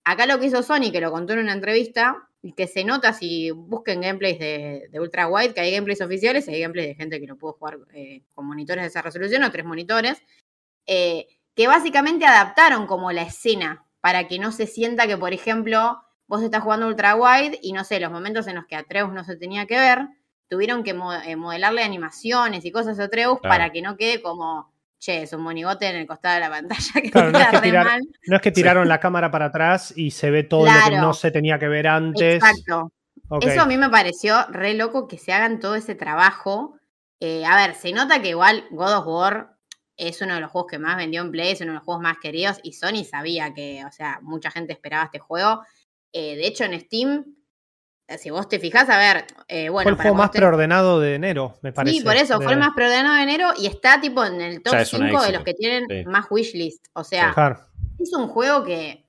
Acá lo que hizo Sony, que lo contó en una entrevista, y que se nota si busquen gameplays de, ultra wide, que hay gameplays oficiales hay gameplays de gente que lo pudo jugar eh, con monitores de esa resolución o tres monitores, eh, que básicamente adaptaron como la escena para que no se sienta que, por ejemplo, vos estás jugando ultra wide y no sé, los momentos en los que Atreus no se tenía que ver, tuvieron que eh, modelarle animaciones y cosas a Atreus para que no quede como che, es un monigote en el costado de la pantalla que no, es que tiraron la cámara para atrás y se ve todo lo que no se tenía que ver antes. Exacto. Eso a mí me pareció re loco que se hagan todo ese trabajo. Eh, a ver, se nota que igual God of War es uno de los juegos que más vendió en Play, es uno de los juegos más queridos y Sony sabía que, o sea, mucha gente esperaba este juego. Eh, de hecho, en Steam si vos te fijás, a ver, eh, bueno. Fue el juego más preordenado de enero, me parece. Sí, por eso, fue el más preordenado de enero y está tipo en el top 5 de los que tienen más wishlist. O sea, es un juego que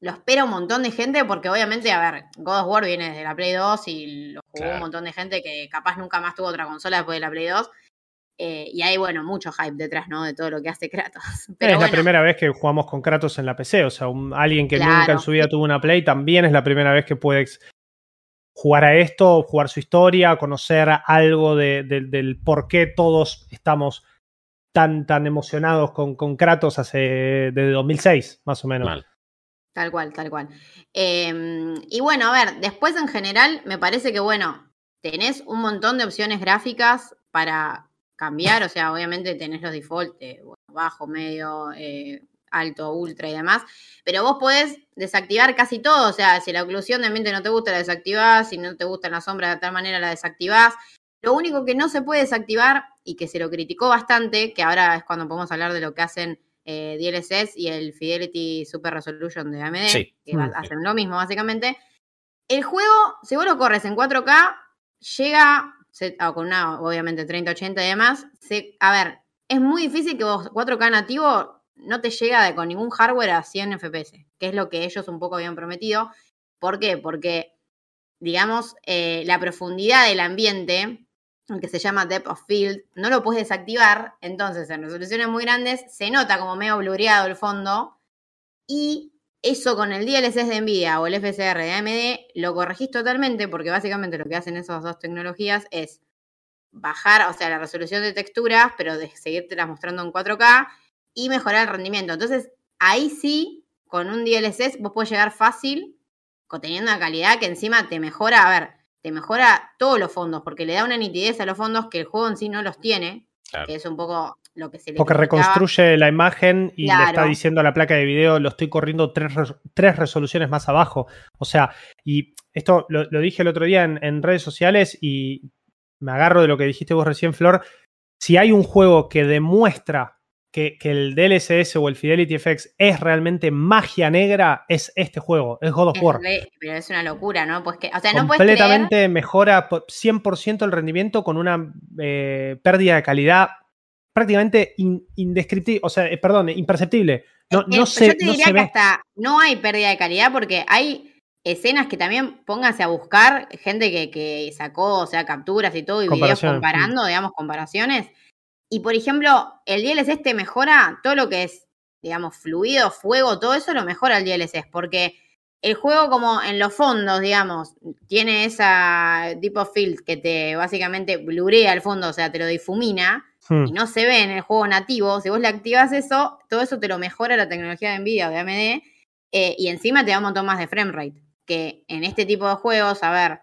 lo espera un montón de gente porque obviamente, a ver, God of War viene desde la Play 2 y lo jugó un montón de gente que capaz nunca más tuvo otra consola después de la Play 2. Eh, y hay, bueno, mucho hype detrás, ¿no? De todo lo que hace Kratos. Pero es la primera vez que jugamos con Kratos en la PC. O sea, alguien que nunca en su vida tuvo una Play también es la primera vez que puede jugar a esto, jugar su historia, conocer algo del por qué todos estamos tan, tan emocionados con, con Kratos hace desde 2006, más o menos. Tal cual, tal cual. Em, y bueno, a ver, después en general me parece que, bueno, tenés un montón de opciones gráficas para cambiar, o sea, obviamente tenés los default, bajo, medio, eh, alto, ultra y demás, pero vos podés desactivar casi todo, o sea, si la oclusión de ambiente no te gusta, la desactivás, si no te gusta la sombra de tal manera, la desactivás. Lo único que no se puede desactivar y que se lo criticó bastante, que ahora es cuando podemos hablar de lo que hacen eh, DLSS y el Fidelity Super Resolution de AMD, que mm, hacen lo mismo básicamente. El juego, si vos lo corres en 4K, llega, ah, con una, obviamente 3080 y demás, a ver, es muy difícil que vos 4K nativo no te llega con ningún hardware a 100 FPS, que es lo que ellos un poco habían prometido. ¿Por qué? Porque, digamos, eh, la profundidad del ambiente, que se llama Depth of Field, no lo puedes desactivar, entonces en resoluciones muy grandes se nota como medio blureado el fondo y eso con el DLSS de NVIDIA o el FSR de AMD lo corregís totalmente porque básicamente lo que hacen esas dos tecnologías es bajar, o sea, la resolución de texturas, pero de seguirte mostrando en 4K y mejorar el rendimiento. Entonces, ahí sí, con un DLSS vos podés llegar fácil, teniendo una calidad que encima te mejora, a ver, te mejora todos los fondos, porque le da una nitidez a los fondos que el juego en sí no los tiene, que es un poco lo que se le Porque reconstruye la imagen y le está diciendo a la placa de video, lo estoy corriendo tres, tres resoluciones más abajo. O sea, y esto lo, dije el otro día en, en redes sociales y me agarro de lo que dijiste vos recién, Flor. Si hay un juego que demuestra que, el DLSS o el Fidelity FX es realmente magia negra, es este juego, es God of War. pero es una locura, ¿no? Pues que, o sea, no Completamente mejora 100% el rendimiento con una eh, pérdida de calidad prácticamente indescriptible, o sea, eh, perdón, imperceptible. No, no se, yo te diría que hasta no hay pérdida de calidad porque hay escenas que también pónganse a buscar gente que, que sacó, o sea, capturas y todo y videos comparando, digamos, comparaciones y por ejemplo, el DLSS te mejora todo lo que es, digamos, fluido, fuego, todo eso lo mejora el DLSS, porque el juego como en los fondos, digamos, tiene esa of field que te básicamente blurea el fondo, o sea, te lo difumina hmm. y no se ve en el juego nativo. Si vos le activas eso, todo eso te lo mejora la tecnología de Nvidia o de AMD eh, y encima te da un montón más de frame rate. Que en este tipo de juegos, a ver,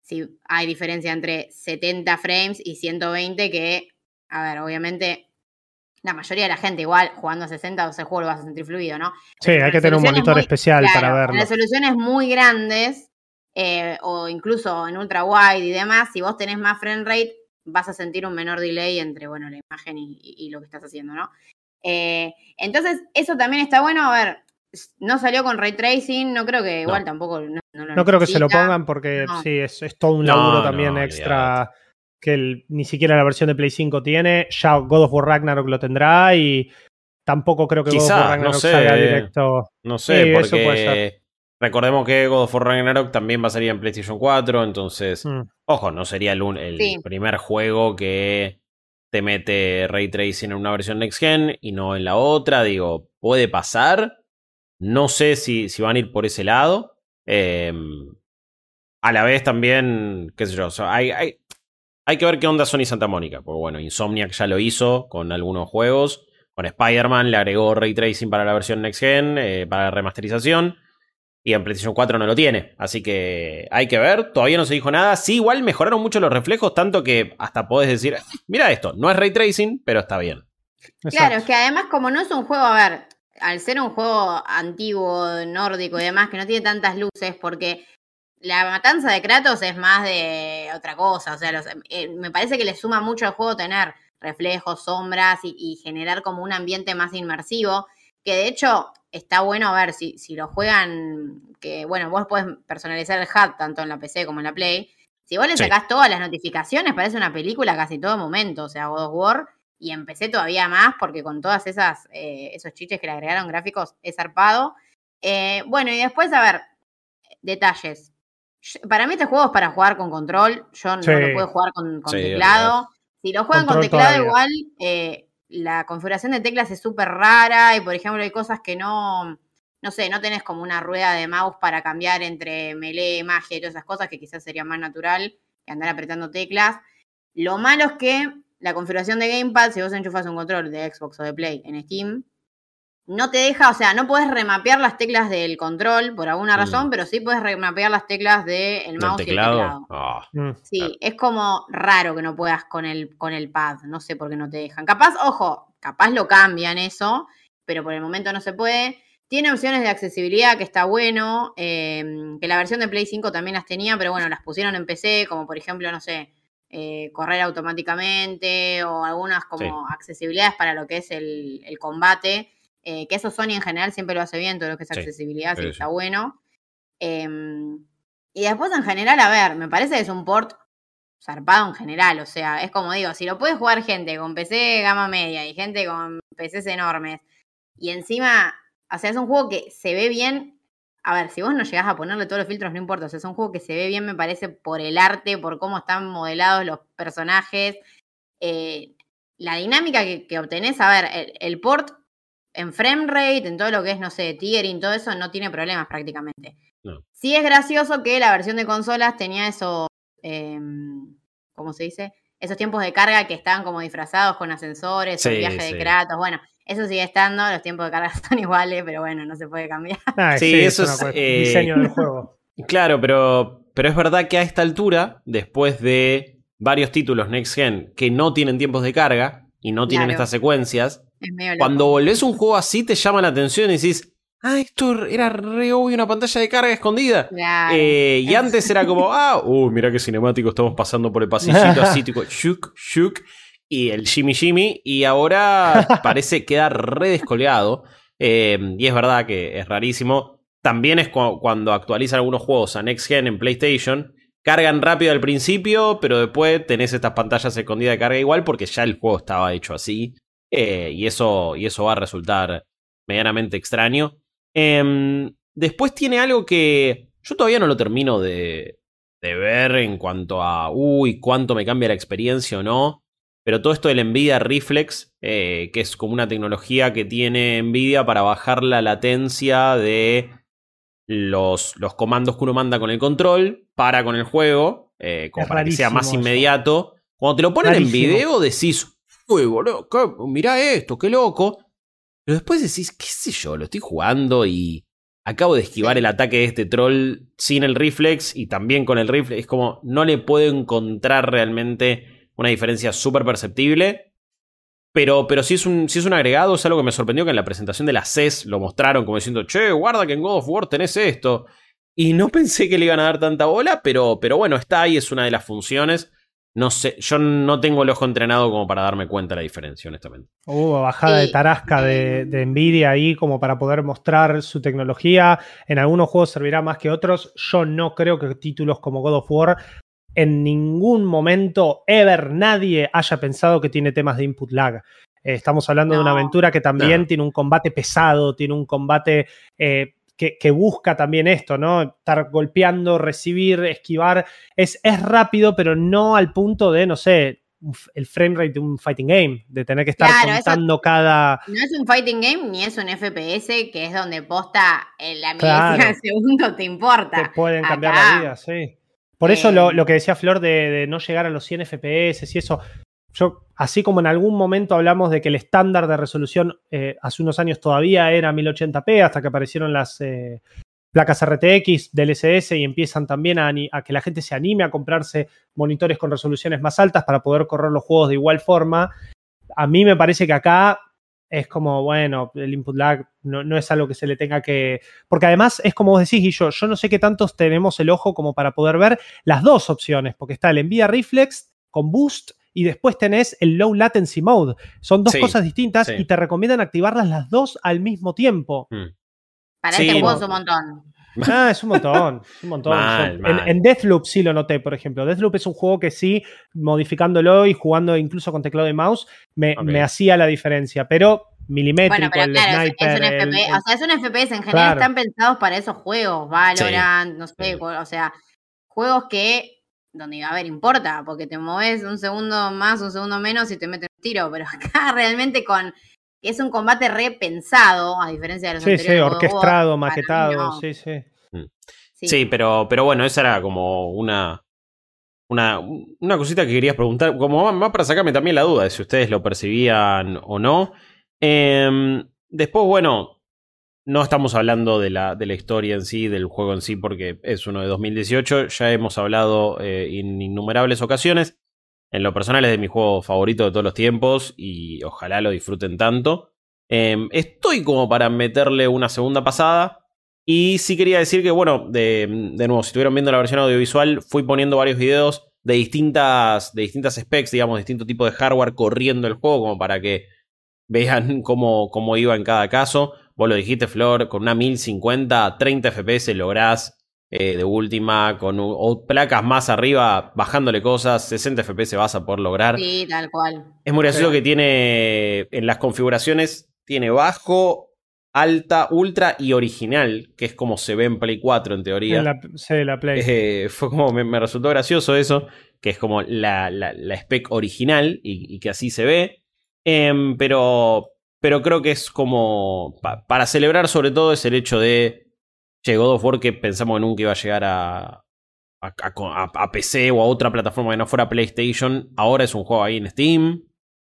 si hay diferencia entre 70 frames y 120 que a ver, obviamente la mayoría de la gente igual jugando a 60 o ese juego lo vas a sentir fluido, ¿no? Sí, hay que tener un monitor especial para verlo. En resoluciones muy grandes eh, o incluso en ultra wide y demás, si vos tenés más frame rate, vas a sentir un menor delay entre, bueno, la imagen y, lo que estás haciendo, ¿no? Eh, entonces, eso también está bueno. A ver, no salió con ray tracing, no creo que igual tampoco. No, creo que se lo pongan porque sí, es, es, todo un laburo también extra que ni siquiera la versión de Play 5 tiene. Ya God of War Ragnarok lo tendrá y tampoco creo que God of War Ragnarok salga directo. No sé, porque recordemos que God of War Ragnarok también va a salir en PlayStation 4, entonces, mm. ojo, no sería el, el primer juego que te mete ray tracing en una versión next gen y no en la otra. Digo, puede pasar. No sé si, si van a ir por ese lado. Em, a la vez también, qué sé yo, hay, hay, hay que ver qué onda Sony Santa Mónica. Porque bueno, Insomniac ya lo hizo con algunos juegos. Con Spider-Man le agregó ray tracing para la versión next gen, eh, para la remasterización. Y en PlayStation 4 no lo tiene. Así que hay que ver. Todavía no se dijo nada. Sí, igual mejoraron mucho los reflejos, tanto que hasta podés decir, mira esto, no es ray tracing, pero está bien. Claro, es que además como no es un juego, a ver, al ser un juego antiguo, nórdico y demás, que no tiene tantas luces, porque la matanza de Kratos es más de otra cosa, o sea, eh, me parece que le suma mucho al juego tener reflejos, sombras y, generar como un ambiente más inmersivo, que de hecho está bueno a ver si, si lo juegan, que bueno, vos puedes personalizar el HUD tanto en la PC como en la Play. Si vos le sacás todas las notificaciones, parece una película casi todo momento, o sea, God of War, y empecé todavía más porque con todas esas, eh, esos chiches que le agregaron gráficos es zarpado. Eh, bueno, y después, a ver, detalles. Para mí este juego es para jugar con control. Yo no lo puedo jugar con, teclado. Si lo juegan con teclado igual, eh, la configuración de teclas es súper rara y por ejemplo hay cosas que no, no sé, no tenés como una rueda de mouse para cambiar entre melee, magia y todas esas cosas que quizás sería más natural que andar apretando teclas. Lo malo es que la configuración de Gamepad, si vos enchufas un control de Xbox o de Play en Steam, no te deja, o sea, no puedes remapear las teclas del control por alguna mm. razón, pero sí puedes remapear las teclas del mouse y el teclado. Ah. Mm. Sí, es como raro que no puedas con el, con el pad, no sé por qué no te dejan. Capaz, ojo, capaz lo cambian eso, pero por el momento no se puede. Tiene opciones de accesibilidad que está bueno, em, que la versión de Play 5 también las tenía, pero bueno, las pusieron en PC, como por ejemplo, no sé, eh, correr automáticamente o algunas como accesibilidades para lo que es el, el combate eh, que eso Sony en general siempre lo hace bien, todo lo que es accesibilidad, sí, está bueno. Em, y después en general, a ver, me parece que es un port zarpado en general, o sea, es como digo, si lo puede jugar gente con PC gama media y gente con PCs enormes, y encima, o sea, es un juego que se ve bien. A ver, si vos no llegás a ponerle todos los filtros, no importa. O sea, es un juego que se ve bien, me parece, por el arte, por cómo están modelados los personajes. Eh, la dinámica que, obtenés, a ver, el, port en frame rate, en todo lo que es, no sé, tiering, todo eso, no tiene problemas prácticamente. Sí es gracioso que la versión de consolas tenía esos, em, ¿cómo se dice? Esos tiempos de carga que estaban como disfrazados con ascensores, el viaje de Kratos, bueno, eso sigue estando, los tiempos de carga son iguales, pero bueno, no se puede cambiar. Ah, sí, eso es, eh, diseño del juego. Claro, pero, pero es verdad que a esta altura, después de varios títulos Next Gen que no tienen tiempos de carga y no tienen estas secuencias, cuando volvés un juego así, te llama la atención y decís, ah, esto era re obvio una pantalla de carga escondida. Eh, y antes era como, ah, uh, mira qué cinemático, estamos pasando por el pasillito así, tipo, shuk, shuk, y el shimmy shimmy, y ahora parece quedar re descolgado. Em, y es verdad que es rarísimo. También es cuando actualizan algunos juegos a Next Gen en PlayStation. Cargan rápido al principio, pero después tenés estas pantallas escondidas de carga igual porque ya el juego estaba hecho así. Eh, y, eso, y eso va a resultar medianamente extraño. Em, después tiene algo que yo todavía no lo termino de, de ver en cuanto a, uy, cuánto me cambia la experiencia o no. Pero todo esto del Nvidia Reflex, eh, que es como una tecnología que tiene Nvidia para bajar la latencia de los, los comandos que uno manda con el control para con el juego, eh, como para que sea más inmediato. Cuando te lo ponen en video decís, uy, boludo, mirá esto, qué loco. Pero después decís, qué sé yo, lo estoy jugando y acabo de esquivar el ataque de este troll sin el reflex y también con el reflex. Es como, no le puedo encontrar realmente una diferencia súper perceptible. Pero, pero si, es un, es un agregado, es algo que me sorprendió que en la presentación de la CES lo mostraron como diciendo, che, guarda que en God of War tenés esto. Y no pensé que le iban a dar tanta bola, pero, pero bueno, está ahí, es una de las funciones. No sé, yo no tengo el ojo entrenado como para darme cuenta de la diferencia, honestamente. Hubo bajada de tarasca de, de, Nvidia ahí como para poder mostrar su tecnología. En algunos juegos servirá más que otros. Yo no creo que títulos como God of War en ningún momento, ever, nadie haya pensado que tiene temas de input lag. Eh, estamos hablando de una aventura que también tiene un combate pesado, tiene un combate eh, que, busca también esto, ¿no? Estar golpeando, recibir, esquivar. Es, es rápido, pero no al punto de, no sé, el frame rate de un fighting game, de tener que estar contando cada. No es un fighting game ni es un FPS, que es donde posta en la milésima segundo te importa. Te pueden cambiar la vida, sí. Por eso lo, lo, que decía Flor de, de, no llegar a los 100 FPS y eso, yo, así como en algún momento hablamos de que el estándar de resolución eh, hace unos años todavía era 1080p, hasta que aparecieron las eh, placas RTX del SS y empiezan también a, que la gente se anime a comprarse monitores con resoluciones más altas para poder correr los juegos de igual forma. A mí me parece que acá es como, bueno, el input lag no, no, es algo que se le tenga que... Porque además es como vos decís, y yo, yo no sé qué tantos tenemos el ojo como para poder ver las dos opciones, porque está el Nvidia Reflex con Boost y después tenés el low latency mode. Son dos cosas distintas y te recomiendan activarlas las dos al mismo tiempo. Mm. Para sí, este juego es un montón. Ah, es un montón, un montón. Mal, en, mal. en, Deathloop sí lo noté, por ejemplo. Deathloop es un juego que sí, modificándolo y jugando incluso con teclado y mouse, me, okay. me hacía la diferencia. Pero milimétrico, bueno, pero el claro, sniper. Es un el- FPS, el- o sea, es un FPS, en general Claro. están pensados para esos juegos, Valorant, no sé, Sí. o sea, juegos que donde a ver, importa, porque te moves un segundo más, un segundo menos y te meten un tiro, pero acá realmente con es un combate repensado, a diferencia de los sí, sí, anteriores of War, orquestado, maquetado, no. sí, sí. Sí, pero, pero bueno, esa era como una, una, una cosita que querías preguntar, como más para sacarme también la duda de si ustedes lo percibían o no. Em, después, bueno, no estamos hablando de la, de la historia en sí, del juego en sí, porque es uno de 2018. Ya hemos hablado eh, en innumerables ocasiones. En lo personal es de mi juego favorito de todos los tiempos y ojalá lo disfruten tanto. Em, estoy como para meterle una segunda pasada. Y sí quería decir que, bueno, de, de nuevo, si estuvieron viendo la versión audiovisual, fui poniendo varios videos de distintas, de distintas specs, digamos, distintos tipos de hardware corriendo el juego, como para que vean cómo, cómo iba en cada caso. Vos lo dijiste, Flor, con una 1050 a 30 FPS lográs eh, de última, con o placas más arriba, bajándole cosas, 60 FPS vas a poder lograr. Sí, tal cual. Es muy gracioso que tiene en las configuraciones, tiene bajo, alta, ultra y original, que es como se ve en Play 4 en teoría. En la, sí, la Play. Eh, fue como, me, me resultó gracioso eso, que es como la, la, la spec original y, y que así se ve. Em, pero, pero creo que es como, pa- para celebrar sobre todo es el hecho de, che, God of War que pensamos que nunca iba a llegar a, a, a- a PC o a otra plataforma que no fuera PlayStation, ahora es un juego ahí en Steam,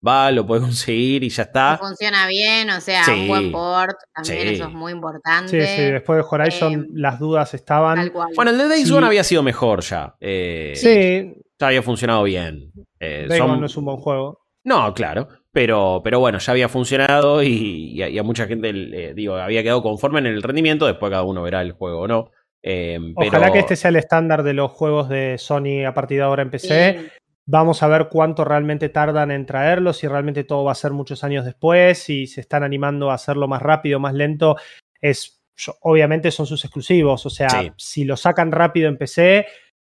va, lo puedes conseguir y ya está. funciona bien, o sea, Sí. un buen port, también Sí. eso es muy importante. Sí, sí, después de Horizon Eh, las dudas estaban. Tal cual. Bueno, el de Days Sí. Había sido mejor ya. eh, Sí, Ya había funcionado bien. Eh, son- no es un buen juego. No, claro. Pero, pero bueno, ya había funcionado y, y a, y a mucha gente, eh, digo, había quedado conforme en el rendimiento. Después cada uno verá el juego o no. Eh, pero- Ojalá que este sea el estándar de los juegos de Sony a partir de ahora en PC. Sí. Vamos a ver cuánto realmente tardan en traerlo, si realmente todo va a ser muchos años después, si se están animando a hacerlo más rápido, más lento. Es, obviamente son sus exclusivos, o sea, Sí. si lo sacan rápido en PC,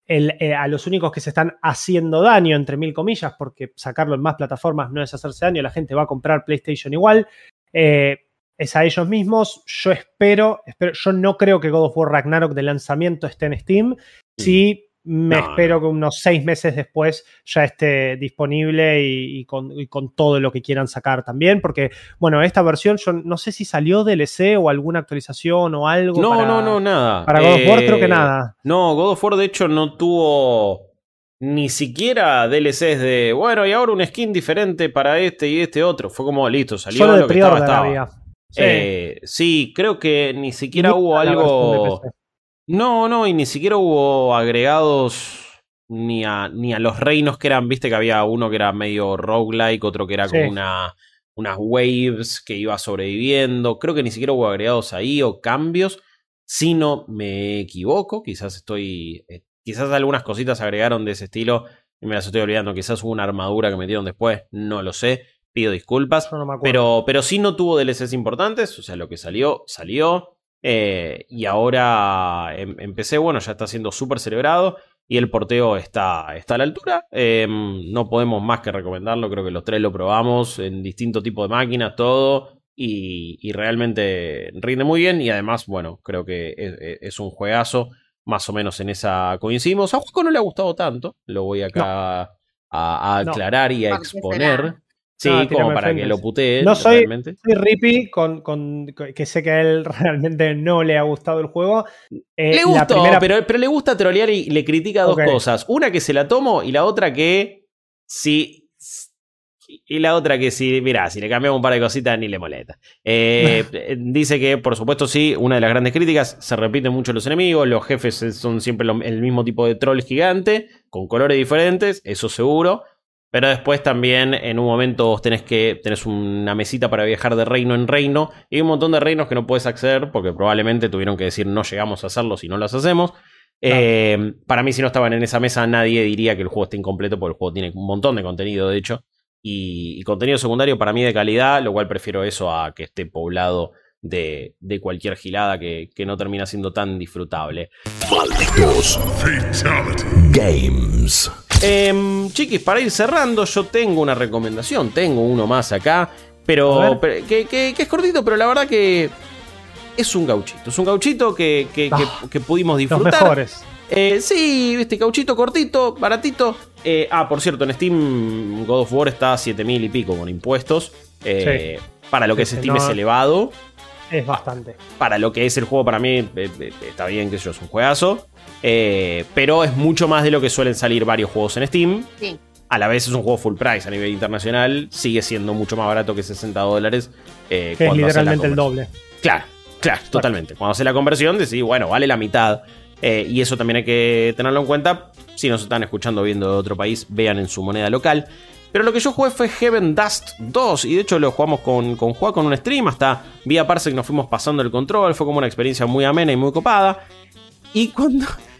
el- eh, a los únicos que se están haciendo daño, entre mil comillas, porque sacarlo en más plataformas no es hacerse daño, la gente va a comprar PlayStation igual, eh, es a ellos mismos. Yo espero, espero, yo no creo que God of War Ragnarok de lanzamiento esté en Steam. Sí, me No, espero que unos seis meses después ya esté disponible y, y con, y con todo lo que quieran sacar también, porque, bueno, esta versión, yo no sé si salió DLC o alguna actualización o algo. No, para, no, no, nada. Para God of War, Eh, creo que nada. No, God of War de hecho no tuvo ni siquiera DLCs de, bueno, y ahora un skin diferente para este y este otro. Fue como listo, salió Solo de lo que estaba, estaba. Sí. Eh, sí, creo que ni siquiera Ni hubo de algo. No, no, y ni siquiera hubo agregados ni a, ni a los reinos que eran, viste que había uno que era medio roguelike, otro que era como una, unas waves que iba sobreviviendo. Creo que ni siquiera hubo agregados ahí o cambios. Si no me equivoco, quizás estoy. Eh, quizás algunas cositas agregaron de ese estilo y me las estoy olvidando. Quizás hubo una armadura que metieron después, no lo sé. Pido disculpas. pero, pero sí no tuvo DLCs importantes. O sea, lo que salió, salió. Eh, y ahora em, empecé, bueno, ya está siendo súper celebrado y el porteo está, está a la altura. Em, no podemos más que recomendarlo, creo que los tres lo probamos en distinto tipo de máquinas, todo, y, realmente rinde muy bien y además, bueno, creo que es, un juegazo, más o menos en esa coincidimos. A Juaco no le ha gustado tanto, lo voy acá a, aclarar y a exponer. Sí, como para que lo putee. No soy, soy Rippy con, con, que sé que a él realmente no le ha gustado el juego. Eh, le gustó, pero, pero, le gusta trolear y le critica dos cosas. Una que se la tomo y la otra que si... Y la otra que si, mira, si le cambiamos un par de cositas ni le molesta. Eh, dice que, por supuesto, sí, una de las grandes críticas, se repiten mucho los enemigos, los jefes son siempre el mismo tipo de troll gigante, con colores diferentes, eso seguro. Pero después también en un momento vos tenés que tenés una mesita para viajar de reino en reino y hay un montón de reinos que no puedes acceder porque probablemente tuvieron que decir no llegamos a hacerlo si no las hacemos. Eh, para mí si no estaban en esa mesa nadie diría que el juego está incompleto porque el juego tiene un montón de contenido de hecho y, contenido secundario para mí de calidad, lo cual prefiero eso a que esté poblado de, cualquier gilada que, que, no termina siendo tan disfrutable. Games. Em, chiquis, para ir cerrando, yo tengo una recomendación. Tengo uno más acá. Pero, que, es cortito, pero la verdad que es un gauchito. Es un gauchito que, que, ah, pudimos disfrutar. Los mejores. Eh, sí, este gauchito cortito, baratito. Eh, ah, por cierto, en Steam God of War está a 7000 y pico con impuestos. Eh, para lo que es Steam es elevado. Es bastante. Para lo que es el juego, para mí está bien que eso es un juegazo. Eh, pero es mucho más de lo que suelen salir varios juegos en Steam. Sí. A la vez es un juego full price a nivel internacional. Sigue siendo mucho más barato que 60 dólares. Eh, que es literalmente el doble. Claro, claro, totalmente. Cuando hace la conversión, decís, bueno, vale la mitad. Eh, y eso también hay que tenerlo en cuenta. Si nos están escuchando viendo de otro país, vean en su moneda local. Pero lo que yo jugué fue Heaven Dust 2 y de hecho lo jugamos con, con Juan con un stream, hasta vía Parsec nos fuimos pasando el control, fue como una experiencia muy amena y muy copada. Y cuando,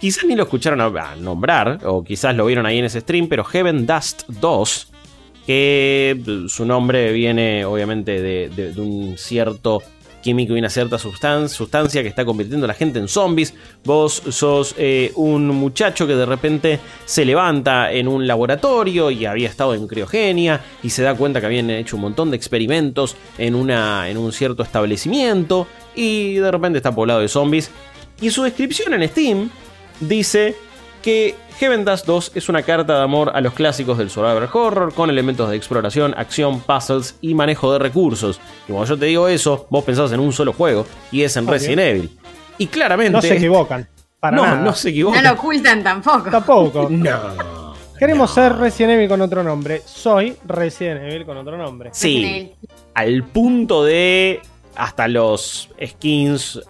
Quizás ni lo escucharon a, nombrar, o quizás lo vieron ahí en ese stream, pero Heaven Dust 2, que su nombre viene obviamente de, un cierto químico y una cierta sustancia, que está convirtiendo a la gente en zombies. Vos sos eh, un muchacho que de repente se levanta en un laboratorio y había estado en criogenia y se da cuenta que habían hecho un montón de experimentos en, una, en un cierto establecimiento y de repente está poblado de zombies. Y su descripción en Steam dice que Heaven Dust 2 es una carta de amor a los clásicos del survival horror con elementos de exploración, acción, puzzles y manejo de recursos. Y cuando yo te digo eso, vos pensás en un solo juego y es en Resident Evil. Y claramente. No se equivocan. no, no se equivocan. No lo ocultan tampoco. Tampoco. no. Queremos ser Resident Evil con otro nombre. Soy Resident Evil con otro nombre. Sí. Al punto de hasta los skins,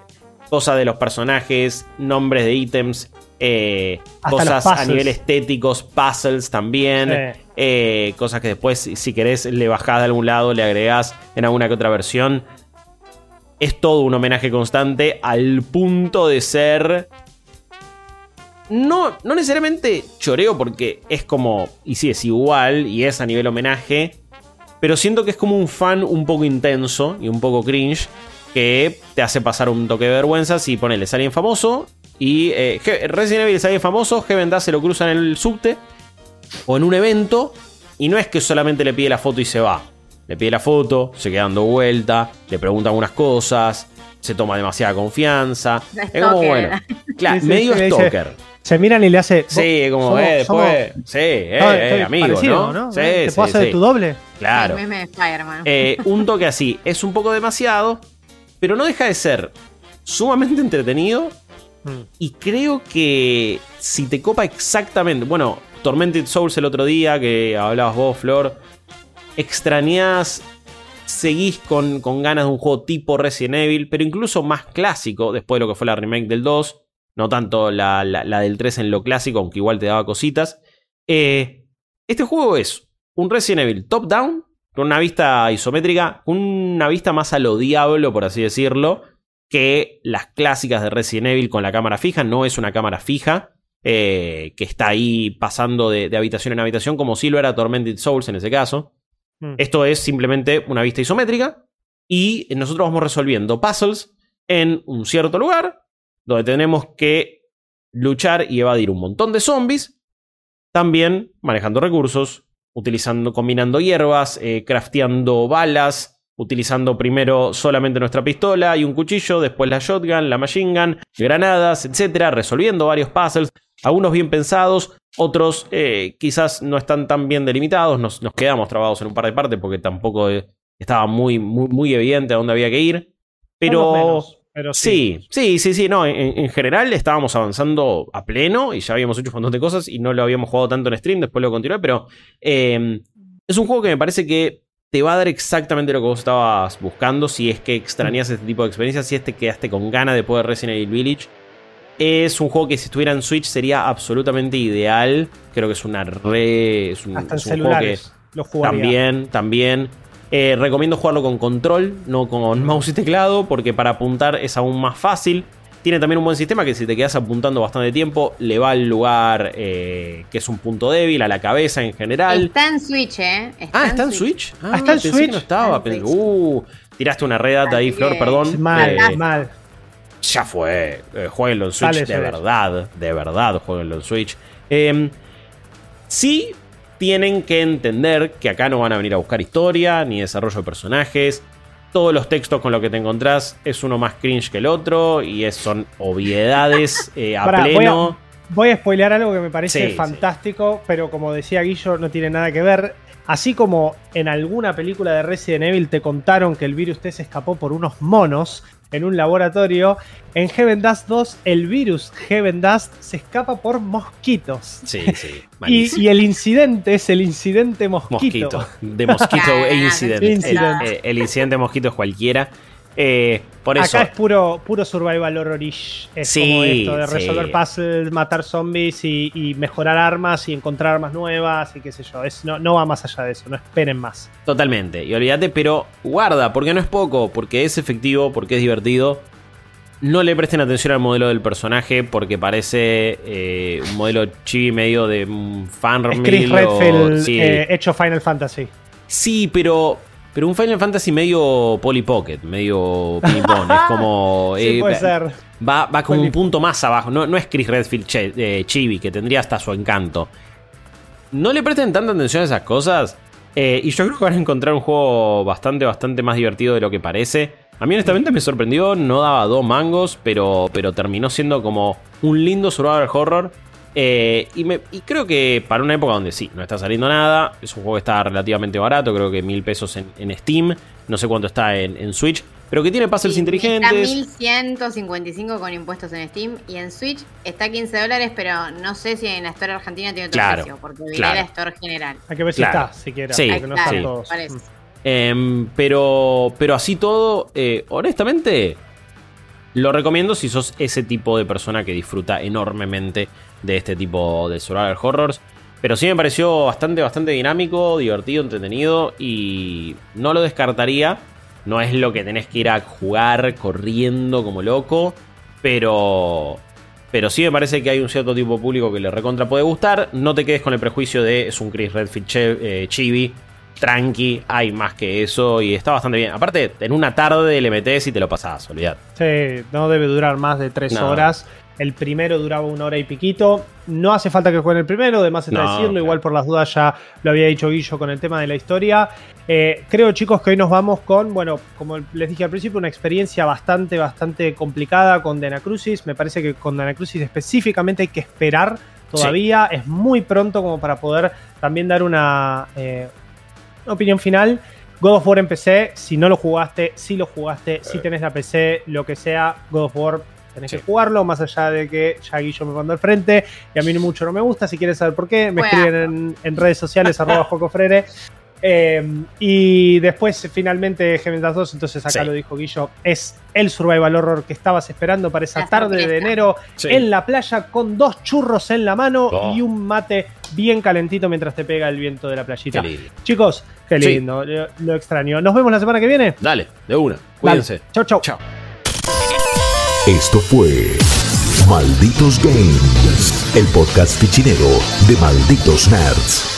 cosas de los personajes, nombres de ítems, eh, cosas a nivel estéticos, puzzles también, eh, cosas que después, si querés, le bajás de algún lado, le agregás en alguna que otra versión. Es todo un homenaje constante al punto de ser. No, no necesariamente choreo, porque es como. Y sí, es igual, y es a nivel homenaje. Pero siento que es como un fan un poco intenso y un poco cringe que te hace pasar un toque de vergüenza si ponele a alguien famoso y eh, Resident Evil es alguien famoso, Heaven se lo cruza en el subte o en un evento y no es que solamente le pide la foto y se va. Le pide la foto, se queda dando vuelta, le pregunta algunas cosas, se toma demasiada confianza. Es como bueno. Claro, medio stalker. Se miran y le hace. Sí, como, eh, después. sí, eh, eh amigo, ¿no? Sí, ¿Te puedo hacer de tu doble? Claro. Eh, un toque así. Es un poco demasiado, pero no deja de ser sumamente entretenido. Mm. Y creo que si te copa exactamente. Bueno, Tormented Souls el otro día, que hablabas vos, Flor. Extrañás. Seguís con, ganas de un juego tipo Resident Evil, pero incluso más clásico, después de lo que fue la remake del 2. no tanto la, del 3 en lo clásico, aunque igual te daba cositas. Eh, este juego es un Resident Evil top-down, con una vista isométrica, una vista más a lo diablo, por así decirlo, que las clásicas de Resident Evil con la cámara fija. No es una cámara fija, eh, que está ahí pasando de, habitación en habitación, como si lo era Tormented Souls en ese caso. Hmm. Esto es simplemente una vista isométrica y nosotros vamos resolviendo puzzles en un cierto lugar donde tenemos que luchar y evadir un montón de zombies, también manejando recursos, utilizando, combinando hierbas, eh, crafteando balas, utilizando primero solamente nuestra pistola y un cuchillo, después la shotgun, la machine gun, granadas, etcétera, resolviendo varios puzzles, algunos bien pensados, otros eh, quizás no están tan bien delimitados, nos, quedamos trabados en un par de partes porque tampoco eh, estaba muy, muy, muy evidente a dónde había que ir, pero sí. sí, sí, sí, no, en, general estábamos avanzando a pleno y ya habíamos hecho un montón de cosas y no lo habíamos jugado tanto en stream, después lo continué, pero em, es un juego que me parece que te va a dar exactamente lo que vos estabas buscando si es que extrañas este tipo de experiencias, si es que quedaste con ganas de poder Resident Evil Village. Es un juego que si estuviera en Switch sería absolutamente ideal. Creo que es una re. Es un, Hasta en juego que lo También, también. Eh, recomiendo jugarlo con control, no con mouse y teclado, porque para apuntar es aún más fácil. Tiene también un buen sistema que si te quedas apuntando bastante tiempo, le va al lugar eh, que es un punto débil, a la cabeza en general. Está en Switch, ¿eh? ah, ¿está en Switch? Ah, está en Switch. no estaba. uh, tiraste una redata ahí, Flor, perdón. Mal, eh, mal. Ya fue. jueguenlo en Switch, de verdad. De verdad, jueguenlo en Switch. Em, sí, tienen que entender que acá no van a venir a buscar historia ni desarrollo de personajes. Todos los textos con los que te encontrás es uno más cringe que el otro y son obviedades eh, a pleno. Voy a, spoilear algo que me parece fantástico, pero como decía Guillo, no tiene nada que ver. Así como en alguna película de Resident Evil te contaron que el virus T se escapó por unos monos, en un laboratorio. En Heaven Dust 2, el virus Heaven Dust se escapa por mosquitos. Sí, sí. y, y, el incidente es el incidente mosquito. mosquito de mosquito e incidente. El, el, incidente mosquito es cualquiera. Eh, por eso. Acá es puro, puro survival horrorish. Es como esto de resolver puzzles, matar zombies y, mejorar armas y encontrar armas nuevas y qué sé yo. Es, no, no va más allá de eso, no esperen más. Totalmente. Y olvídate, pero guarda, porque no es poco, porque es efectivo, porque es divertido. No le presten atención al modelo del personaje porque parece eh, un modelo chibi medio de un fan Chris Redfield eh, hecho Final Fantasy. Sí, pero pero un Final Fantasy medio Polly Pocket, medio ping es como. sí, eh, puede ser. Va, va como un punto más abajo. No, no es Chris Redfield eh, Chibi, que tendría hasta su encanto. No le presten tanta atención a esas cosas. Eh, y yo creo que van a encontrar un juego bastante, bastante más divertido de lo que parece. A mí honestamente me sorprendió, no daba dos mangos, pero, pero terminó siendo como un lindo survival horror eh, y, creo que para una época donde sí, no está saliendo nada, es un juego que está relativamente barato, creo que mil pesos en, Steam, no sé cuánto está en, Switch, pero que tiene puzzles inteligentes. Está 1155 con impuestos en Steam y en Switch está 15 dólares, pero no sé si en la Store Argentina tiene otro precio, porque viene la Store general. Hay que ver si está, siquiera. Sí, no mm. em, pero, pero así todo, eh, honestamente, lo recomiendo si sos ese tipo de persona que disfruta enormemente de este tipo de survival horrors. Pero sí me pareció bastante, bastante dinámico, divertido, entretenido y no lo descartaría. No es lo que tenés que ir a jugar corriendo como loco, pero pero sí me parece que hay un cierto tipo de público que le recontra puede gustar. No te quedes con el prejuicio de es un Chris Redfield eh, chibi. Tranqui, hay más que eso y está bastante bien. Aparte, en una tarde le metes y te lo pasás, olvidad. Sí, no debe durar más de tres horas. El primero duraba una hora y piquito. No hace falta que jueguen el primero, además está diciendo. Igual por las dudas ya lo había dicho Guillo con el tema de la historia. Eh, creo, chicos, que hoy nos vamos con, bueno, como les dije al principio, una experiencia bastante, bastante complicada con Dana Crucis. Me parece que con Dana Crucis específicamente hay que esperar todavía. Es muy pronto como para poder también dar una, eh, una opinión final. God of War en PC, si no lo jugaste, si lo jugaste, si tenés la PC, lo que sea, God of War tenés que jugarlo, más allá de que ya Guillo me mandó al frente y a mí mucho no me gusta. Si quieres saber por qué, me escriben en, redes sociales, arroba Jocofrere. Eh, y después, finalmente, Gemendas 2, entonces acá lo dijo Guillo, es el survival horror que estabas esperando para esa tarde de enero en la playa con dos churros en la mano oh. y un mate bien calentito mientras te pega el viento de la playita. Chicos, qué lindo, lo, extraño. Nos vemos la semana que viene. Dale, de una. Cuídense. Chau, chau. Chau. Esto fue Malditos Games, el podcast fichinero de Malditos Nerds.